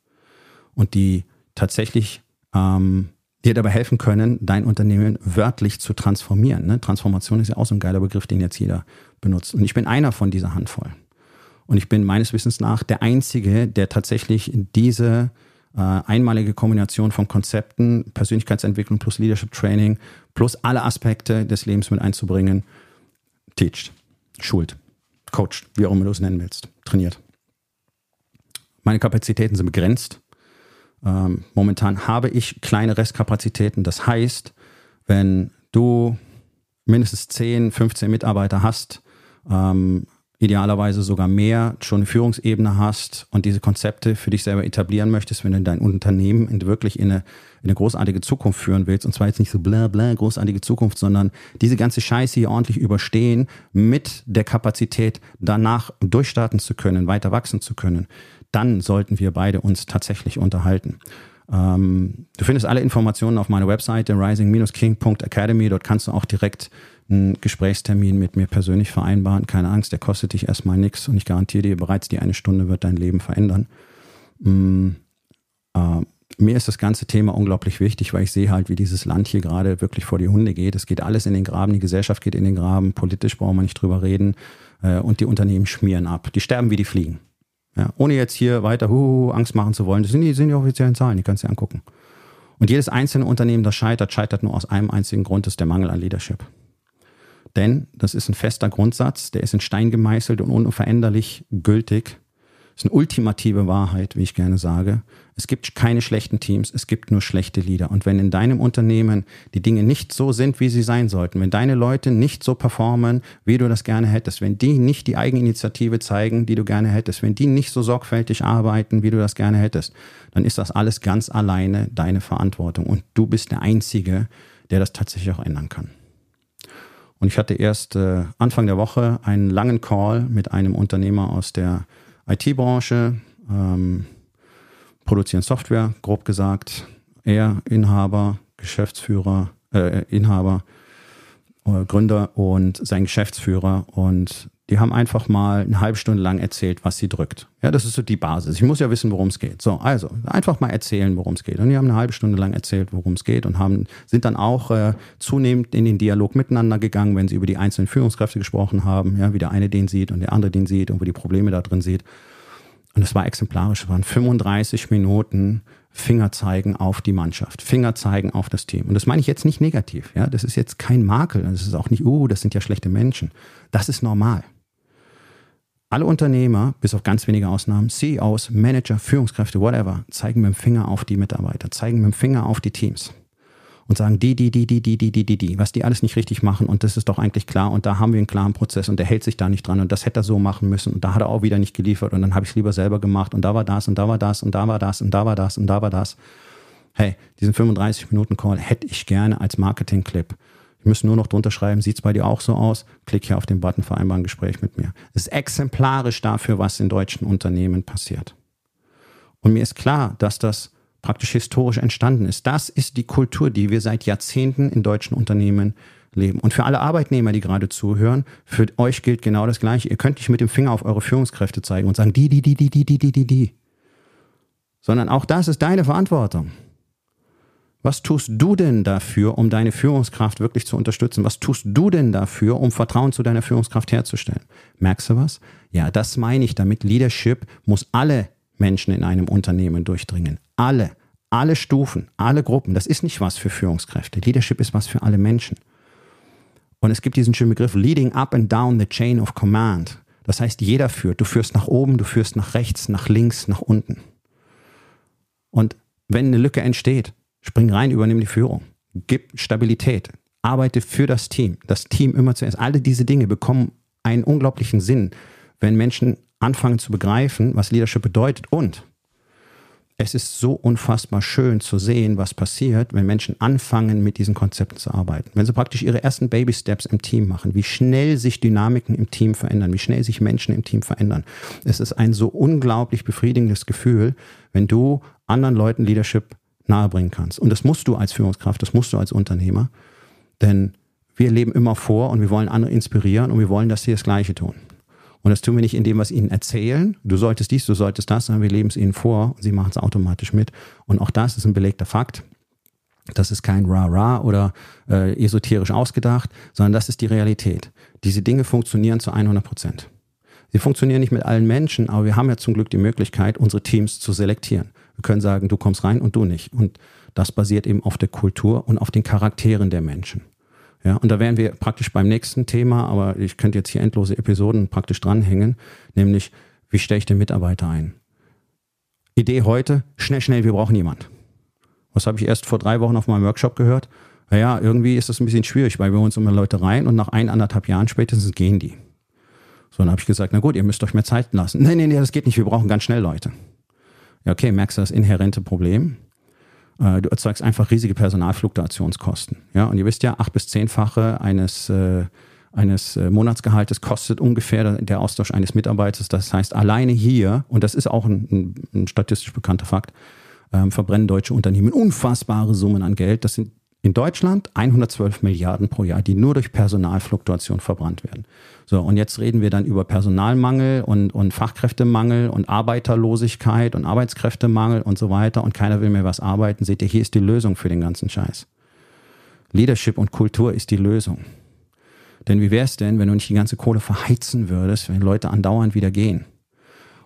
und die tatsächlich ähm, dir dabei helfen können, dein Unternehmen wörtlich zu transformieren. Ne? Transformation ist ja auch so ein geiler Begriff, den jetzt jeder benutzt. Und ich bin einer von dieser Handvoll. Und ich bin meines Wissens nach der Einzige, der tatsächlich diese äh, einmalige Kombination von Konzepten, Persönlichkeitsentwicklung plus Leadership Training plus alle Aspekte des Lebens mit einzubringen, teacht, schult, coacht, wie auch immer du es nennen willst, trainiert. Meine Kapazitäten sind begrenzt. Ähm, momentan habe ich kleine Restkapazitäten. Das heißt, wenn du mindestens 10, 15 Mitarbeiter hast, ähm, idealerweise sogar mehr, schon eine Führungsebene hast und diese Konzepte für dich selber etablieren möchtest, wenn du dein Unternehmen in wirklich in eine, in eine großartige Zukunft führen willst, und zwar jetzt nicht so bla bla großartige Zukunft, sondern diese ganze Scheiße hier ordentlich überstehen mit der Kapazität danach durchstarten zu können, weiter wachsen zu können, dann sollten wir beide uns tatsächlich unterhalten. Ähm, du findest alle Informationen auf meiner Webseite rising-king.academy. Dort kannst du auch direkt einen Gesprächstermin mit mir persönlich vereinbaren. Keine Angst, der kostet dich erstmal nichts und ich garantiere dir, bereits die eine Stunde wird dein Leben verändern. Mm, äh, mir ist das ganze Thema unglaublich wichtig, weil ich sehe halt, wie dieses Land hier gerade wirklich vor die Hunde geht. Es geht alles in den Graben, die Gesellschaft geht in den Graben, politisch brauchen wir nicht drüber reden äh, und die Unternehmen schmieren ab. Die sterben wie die Fliegen. Ja, ohne jetzt hier weiter hu, Angst machen zu wollen. Das sind die, sind die offiziellen Zahlen, die kannst du dir angucken. Und jedes einzelne Unternehmen, das scheitert, scheitert nur aus einem einzigen Grund, das ist der Mangel an Leadership. Denn das ist ein fester Grundsatz, der ist in Stein gemeißelt und unveränderlich gültig. Ist eine ultimative Wahrheit, wie ich gerne sage. Es gibt keine schlechten Teams, es gibt nur schlechte Leader. Und wenn in deinem Unternehmen die Dinge nicht so sind, wie sie sein sollten, wenn deine Leute nicht so performen, wie du das gerne hättest, wenn die nicht die Eigeninitiative zeigen, die du gerne hättest, wenn die nicht so sorgfältig arbeiten, wie du das gerne hättest, dann ist das alles ganz alleine deine Verantwortung. Und du bist der Einzige, der das tatsächlich auch ändern kann. Und ich hatte erst äh, Anfang der Woche einen langen Call mit einem Unternehmer aus der IT-Branche, ähm, produzieren Software, grob gesagt. Er, Inhaber, Geschäftsführer, äh, Inhaber, äh, Gründer und sein Geschäftsführer. Und die haben einfach mal eine halbe Stunde lang erzählt, was sie drückt. Ja, das ist so die Basis. Ich muss ja wissen, worum es geht. So, also einfach mal erzählen, worum es geht. Und die haben eine halbe Stunde lang erzählt, worum es geht und haben sind dann auch äh, zunehmend in den Dialog miteinander gegangen, wenn sie über die einzelnen Führungskräfte gesprochen haben, ja, wie der eine den sieht und der andere den sieht und wo die Probleme da drin sieht. Und es war exemplarisch. Es waren 35 Minuten Finger zeigen auf die Mannschaft, Finger zeigen auf das Team. Und das meine ich jetzt nicht negativ. Ja, das ist jetzt kein Makel. Das ist auch nicht, uh, das sind ja schlechte Menschen. Das ist normal. Alle Unternehmer, bis auf ganz wenige Ausnahmen, CEOs, Manager, Führungskräfte, whatever, zeigen mit dem Finger auf die Mitarbeiter, zeigen mit dem Finger auf die Teams und sagen, die, die, die, die, die, die, die, die, die, was die alles nicht richtig machen. Und das ist doch eigentlich klar. Und da haben wir einen klaren Prozess und der hält sich da nicht dran. Und das hätte er so machen müssen. Und da hat er auch wieder nicht geliefert. Und dann habe ich es lieber selber gemacht. Und da war das und da war das und da war das und da war das und da war das. Hey, diesen 35 Minuten Call hätte ich gerne als Marketing-Clip wir müssen nur noch drunter schreiben, sieht es bei dir auch so aus? Klick hier auf den Button, vereinbaren Gespräch mit mir. Das ist exemplarisch dafür, was in deutschen Unternehmen passiert. Und mir ist klar, dass das praktisch historisch entstanden ist. Das ist die Kultur, die wir seit Jahrzehnten in deutschen Unternehmen leben. Und für alle Arbeitnehmer, die gerade zuhören, für euch gilt genau das Gleiche. Ihr könnt nicht mit dem Finger auf eure Führungskräfte zeigen und sagen, die, die, die, die, die, die, die, die, die. Sondern auch das ist deine Verantwortung. Was tust du denn dafür, um deine Führungskraft wirklich zu unterstützen? Was tust du denn dafür, um Vertrauen zu deiner Führungskraft herzustellen? Merkst du was? Ja, das meine ich damit. Leadership muss alle Menschen in einem Unternehmen durchdringen. Alle. Alle Stufen, alle Gruppen. Das ist nicht was für Führungskräfte. Leadership ist was für alle Menschen. Und es gibt diesen schönen Begriff Leading up and down the chain of command. Das heißt, jeder führt. Du führst nach oben, du führst nach rechts, nach links, nach unten. Und wenn eine Lücke entsteht, Spring rein, übernimm die Führung. Gib Stabilität. Arbeite für das Team. Das Team immer zuerst. Alle diese Dinge bekommen einen unglaublichen Sinn, wenn Menschen anfangen zu begreifen, was Leadership bedeutet. Und es ist so unfassbar schön zu sehen, was passiert, wenn Menschen anfangen, mit diesen Konzepten zu arbeiten. Wenn sie praktisch ihre ersten Baby-Steps im Team machen, wie schnell sich Dynamiken im Team verändern, wie schnell sich Menschen im Team verändern. Es ist ein so unglaublich befriedigendes Gefühl, wenn du anderen Leuten Leadership nahebringen kannst. Und das musst du als Führungskraft, das musst du als Unternehmer, denn wir leben immer vor und wir wollen andere inspirieren und wir wollen, dass sie das Gleiche tun. Und das tun wir nicht in dem, was ihnen erzählen. Du solltest dies, du solltest das, sondern wir leben es ihnen vor und sie machen es automatisch mit. Und auch das ist ein belegter Fakt. Das ist kein Ra-Ra oder äh, esoterisch ausgedacht, sondern das ist die Realität. Diese Dinge funktionieren zu 100 Prozent. Sie funktionieren nicht mit allen Menschen, aber wir haben ja zum Glück die Möglichkeit, unsere Teams zu selektieren. Wir können sagen, du kommst rein und du nicht. Und das basiert eben auf der Kultur und auf den Charakteren der Menschen. Ja, und da wären wir praktisch beim nächsten Thema, aber ich könnte jetzt hier endlose Episoden praktisch dranhängen, nämlich, wie stelle ich den Mitarbeiter ein? Idee heute, schnell, schnell, wir brauchen jemand. Was habe ich erst vor drei Wochen auf meinem Workshop gehört? Naja, irgendwie ist das ein bisschen schwierig, weil wir uns immer Leute rein und nach ein, anderthalb Jahren spätestens gehen die. So, dann habe ich gesagt, na gut, ihr müsst euch mehr Zeit lassen. Nee, nee, nee, das geht nicht, wir brauchen ganz schnell Leute. Ja, okay, merkst du das inhärente Problem? Äh, du erzeugst einfach riesige Personalfluktuationskosten. Ja, und ihr wisst ja, acht bis zehnfache eines, äh, eines äh, Monatsgehaltes kostet ungefähr der Austausch eines Mitarbeiters. Das heißt, alleine hier, und das ist auch ein, ein, statistisch bekannter Fakt, ähm, verbrennen deutsche Unternehmen unfassbare Summen an Geld. Das sind in Deutschland 112 Milliarden pro Jahr, die nur durch Personalfluktuation verbrannt werden. So, und jetzt reden wir dann über Personalmangel und, und Fachkräftemangel und Arbeiterlosigkeit und Arbeitskräftemangel und so weiter und keiner will mehr was arbeiten. Seht ihr, hier ist die Lösung für den ganzen Scheiß. Leadership und Kultur ist die Lösung. Denn wie wäre es denn, wenn du nicht die ganze Kohle verheizen würdest, wenn Leute andauernd wieder gehen?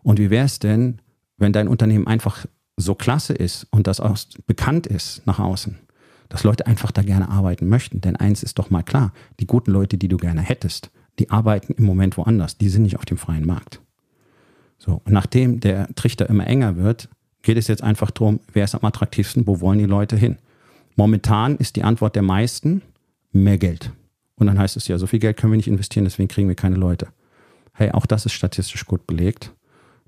Und wie wäre es denn, wenn dein Unternehmen einfach so klasse ist und das auch bekannt ist nach außen, dass Leute einfach da gerne arbeiten möchten? Denn eins ist doch mal klar, die guten Leute, die du gerne hättest, die arbeiten im Moment woanders. Die sind nicht auf dem freien Markt. So, und nachdem der Trichter immer enger wird, geht es jetzt einfach darum, wer ist am attraktivsten, wo wollen die Leute hin? Momentan ist die Antwort der meisten mehr Geld. Und dann heißt es ja, so viel Geld können wir nicht investieren, deswegen kriegen wir keine Leute. Hey, auch das ist statistisch gut belegt.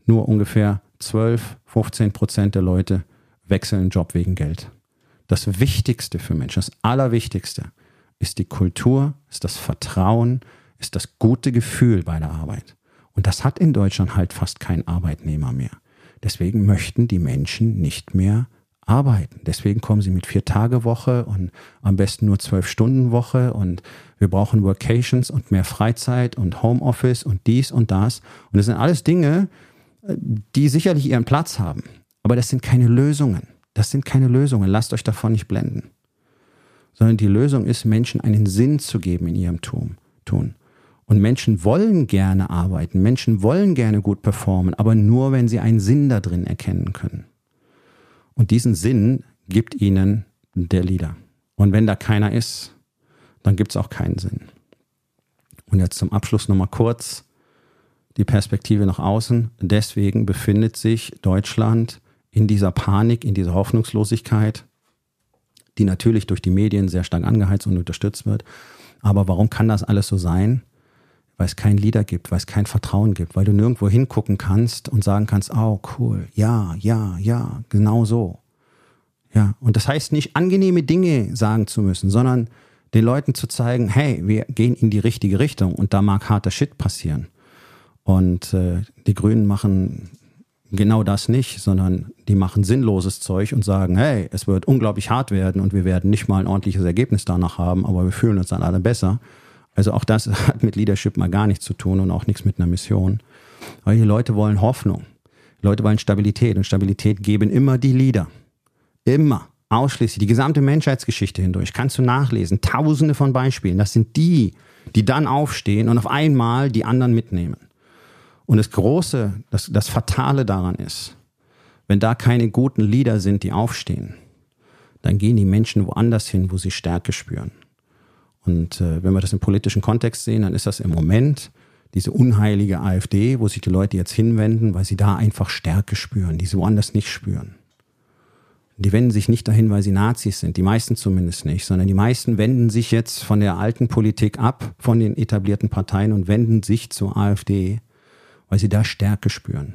Nur ungefähr 12, 15 Prozent der Leute wechseln Job wegen Geld. Das Wichtigste für Menschen, das Allerwichtigste ist die Kultur, ist das Vertrauen, ist das gute Gefühl bei der Arbeit. Und das hat in Deutschland halt fast kein Arbeitnehmer mehr. Deswegen möchten die Menschen nicht mehr arbeiten. Deswegen kommen sie mit vier Tage Woche und am besten nur zwölf Stunden Woche und wir brauchen Workations und mehr Freizeit und Homeoffice und dies und das. Und das sind alles Dinge, die sicherlich ihren Platz haben. Aber das sind keine Lösungen. Das sind keine Lösungen. Lasst euch davon nicht blenden. Sondern die Lösung ist, Menschen einen Sinn zu geben in ihrem Tun. Und Menschen wollen gerne arbeiten, Menschen wollen gerne gut performen, aber nur, wenn sie einen Sinn da drin erkennen können. Und diesen Sinn gibt ihnen der Leader. Und wenn da keiner ist, dann gibt es auch keinen Sinn. Und jetzt zum Abschluss nochmal kurz die Perspektive nach außen. Deswegen befindet sich Deutschland in dieser Panik, in dieser Hoffnungslosigkeit, die natürlich durch die Medien sehr stark angeheizt und unterstützt wird. Aber warum kann das alles so sein? weil es keinen Leader gibt, weil es kein Vertrauen gibt, weil du nirgendwo hingucken kannst und sagen kannst, oh cool, ja, ja, ja, genau so. Ja, und das heißt nicht angenehme Dinge sagen zu müssen, sondern den Leuten zu zeigen, hey, wir gehen in die richtige Richtung und da mag harter Shit passieren. Und äh, die Grünen machen genau das nicht, sondern die machen sinnloses Zeug und sagen, hey, es wird unglaublich hart werden und wir werden nicht mal ein ordentliches Ergebnis danach haben, aber wir fühlen uns dann alle besser. Also auch das hat mit Leadership mal gar nichts zu tun und auch nichts mit einer Mission. Weil die Leute wollen Hoffnung. Die Leute wollen Stabilität und Stabilität geben immer die Leader. Immer. Ausschließlich. Die gesamte Menschheitsgeschichte hindurch. Kannst du nachlesen. Tausende von Beispielen. Das sind die, die dann aufstehen und auf einmal die anderen mitnehmen. Und das Große, das, das Fatale daran ist, wenn da keine guten Leader sind, die aufstehen, dann gehen die Menschen woanders hin, wo sie Stärke spüren. Und äh, wenn wir das im politischen Kontext sehen, dann ist das im Moment diese unheilige AfD, wo sich die Leute jetzt hinwenden, weil sie da einfach Stärke spüren, die sie woanders nicht spüren. Die wenden sich nicht dahin, weil sie Nazis sind, die meisten zumindest nicht, sondern die meisten wenden sich jetzt von der alten Politik ab, von den etablierten Parteien und wenden sich zur AfD, weil sie da Stärke spüren.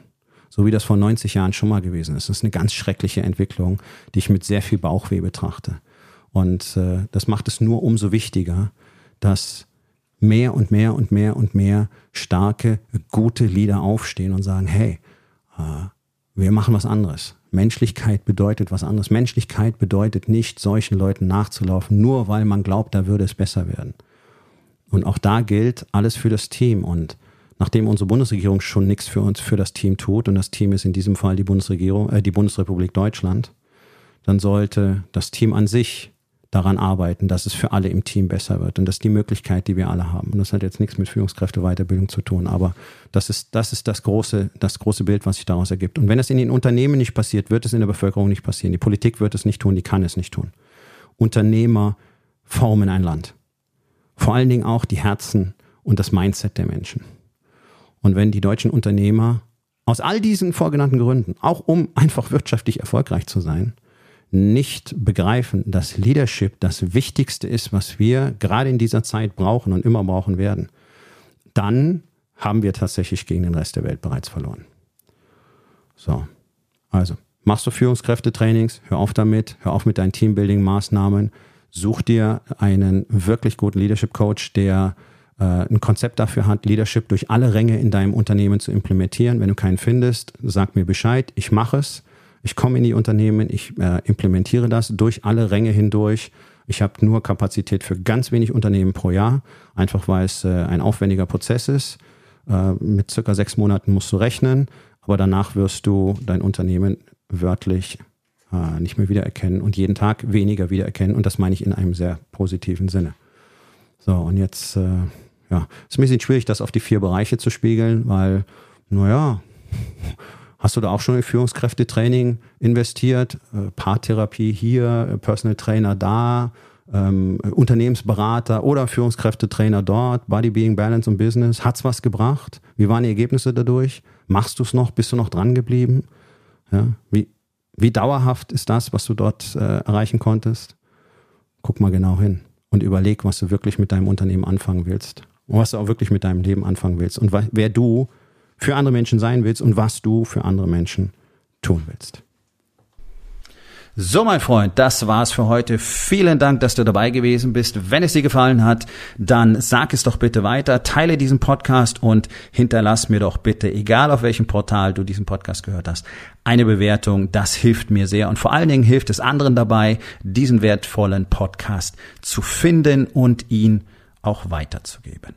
So wie das vor 90 Jahren schon mal gewesen ist. Das ist eine ganz schreckliche Entwicklung, die ich mit sehr viel Bauchweh betrachte. Und äh, das macht es nur umso wichtiger, dass mehr und mehr und mehr und mehr starke, gute Lieder aufstehen und sagen, hey, äh, wir machen was anderes. Menschlichkeit bedeutet was anderes. Menschlichkeit bedeutet nicht, solchen Leuten nachzulaufen, nur weil man glaubt, da würde es besser werden. Und auch da gilt alles für das Team. Und nachdem unsere Bundesregierung schon nichts für uns, für das Team tut, und das Team ist in diesem Fall die Bundesregierung, äh, die Bundesrepublik Deutschland, dann sollte das Team an sich daran arbeiten, dass es für alle im Team besser wird. Und das ist die Möglichkeit, die wir alle haben. Und das hat jetzt nichts mit Führungskräfteweiterbildung zu tun, aber das ist, das ist das große, das große Bild, was sich daraus ergibt. Und wenn es in den Unternehmen nicht passiert, wird es in der Bevölkerung nicht passieren. Die Politik wird es nicht tun, die kann es nicht tun. Unternehmer formen ein Land. Vor allen Dingen auch die Herzen und das Mindset der Menschen. Und wenn die deutschen Unternehmer aus all diesen vorgenannten Gründen, auch um einfach wirtschaftlich erfolgreich zu sein, nicht begreifen, dass Leadership das Wichtigste ist, was wir gerade in dieser Zeit brauchen und immer brauchen werden, dann haben wir tatsächlich gegen den Rest der Welt bereits verloren. So, also machst du Führungskräftetrainings, hör auf damit, hör auf mit deinen Teambuilding-Maßnahmen, such dir einen wirklich guten Leadership-Coach, der ein Konzept dafür hat, Leadership durch alle Ränge in deinem Unternehmen zu implementieren. Wenn du keinen findest, sag mir Bescheid, ich mache es. Ich komme in die Unternehmen, ich äh, implementiere das durch alle Ränge hindurch. Ich habe nur Kapazität für ganz wenig Unternehmen pro Jahr, einfach weil es äh, ein aufwendiger Prozess ist. Äh, mit circa sechs Monaten musst du rechnen, aber danach wirst du dein Unternehmen wörtlich äh, nicht mehr wiedererkennen und jeden Tag weniger wiedererkennen. Und das meine ich in einem sehr positiven Sinne. So, und jetzt, äh, ja, ist ein bisschen schwierig, das auf die vier Bereiche zu spiegeln, weil, naja, Hast du da auch schon in Führungskräftetraining investiert? Äh, Paartherapie hier, äh, Personal Trainer da, ähm, Unternehmensberater oder Führungskräftetrainer dort, Body, Being, Balance und Business. Hat's was gebracht? Wie waren die Ergebnisse dadurch? Machst du es noch? Bist du noch dran geblieben? Ja, wie, wie dauerhaft ist das, was du dort äh, erreichen konntest? Guck mal genau hin und überleg, was du wirklich mit deinem Unternehmen anfangen willst was du auch wirklich mit deinem Leben anfangen willst und wer du für andere Menschen sein willst und was du für andere Menschen tun willst. So, mein Freund, das war's für heute. Vielen Dank, dass du dabei gewesen bist. Wenn es dir gefallen hat, dann sag es doch bitte weiter, teile diesen Podcast und hinterlass mir doch bitte, egal auf welchem Portal du diesen Podcast gehört hast, eine Bewertung. Das hilft mir sehr und vor allen Dingen hilft es anderen dabei, diesen wertvollen Podcast zu finden und ihn auch weiterzugeben.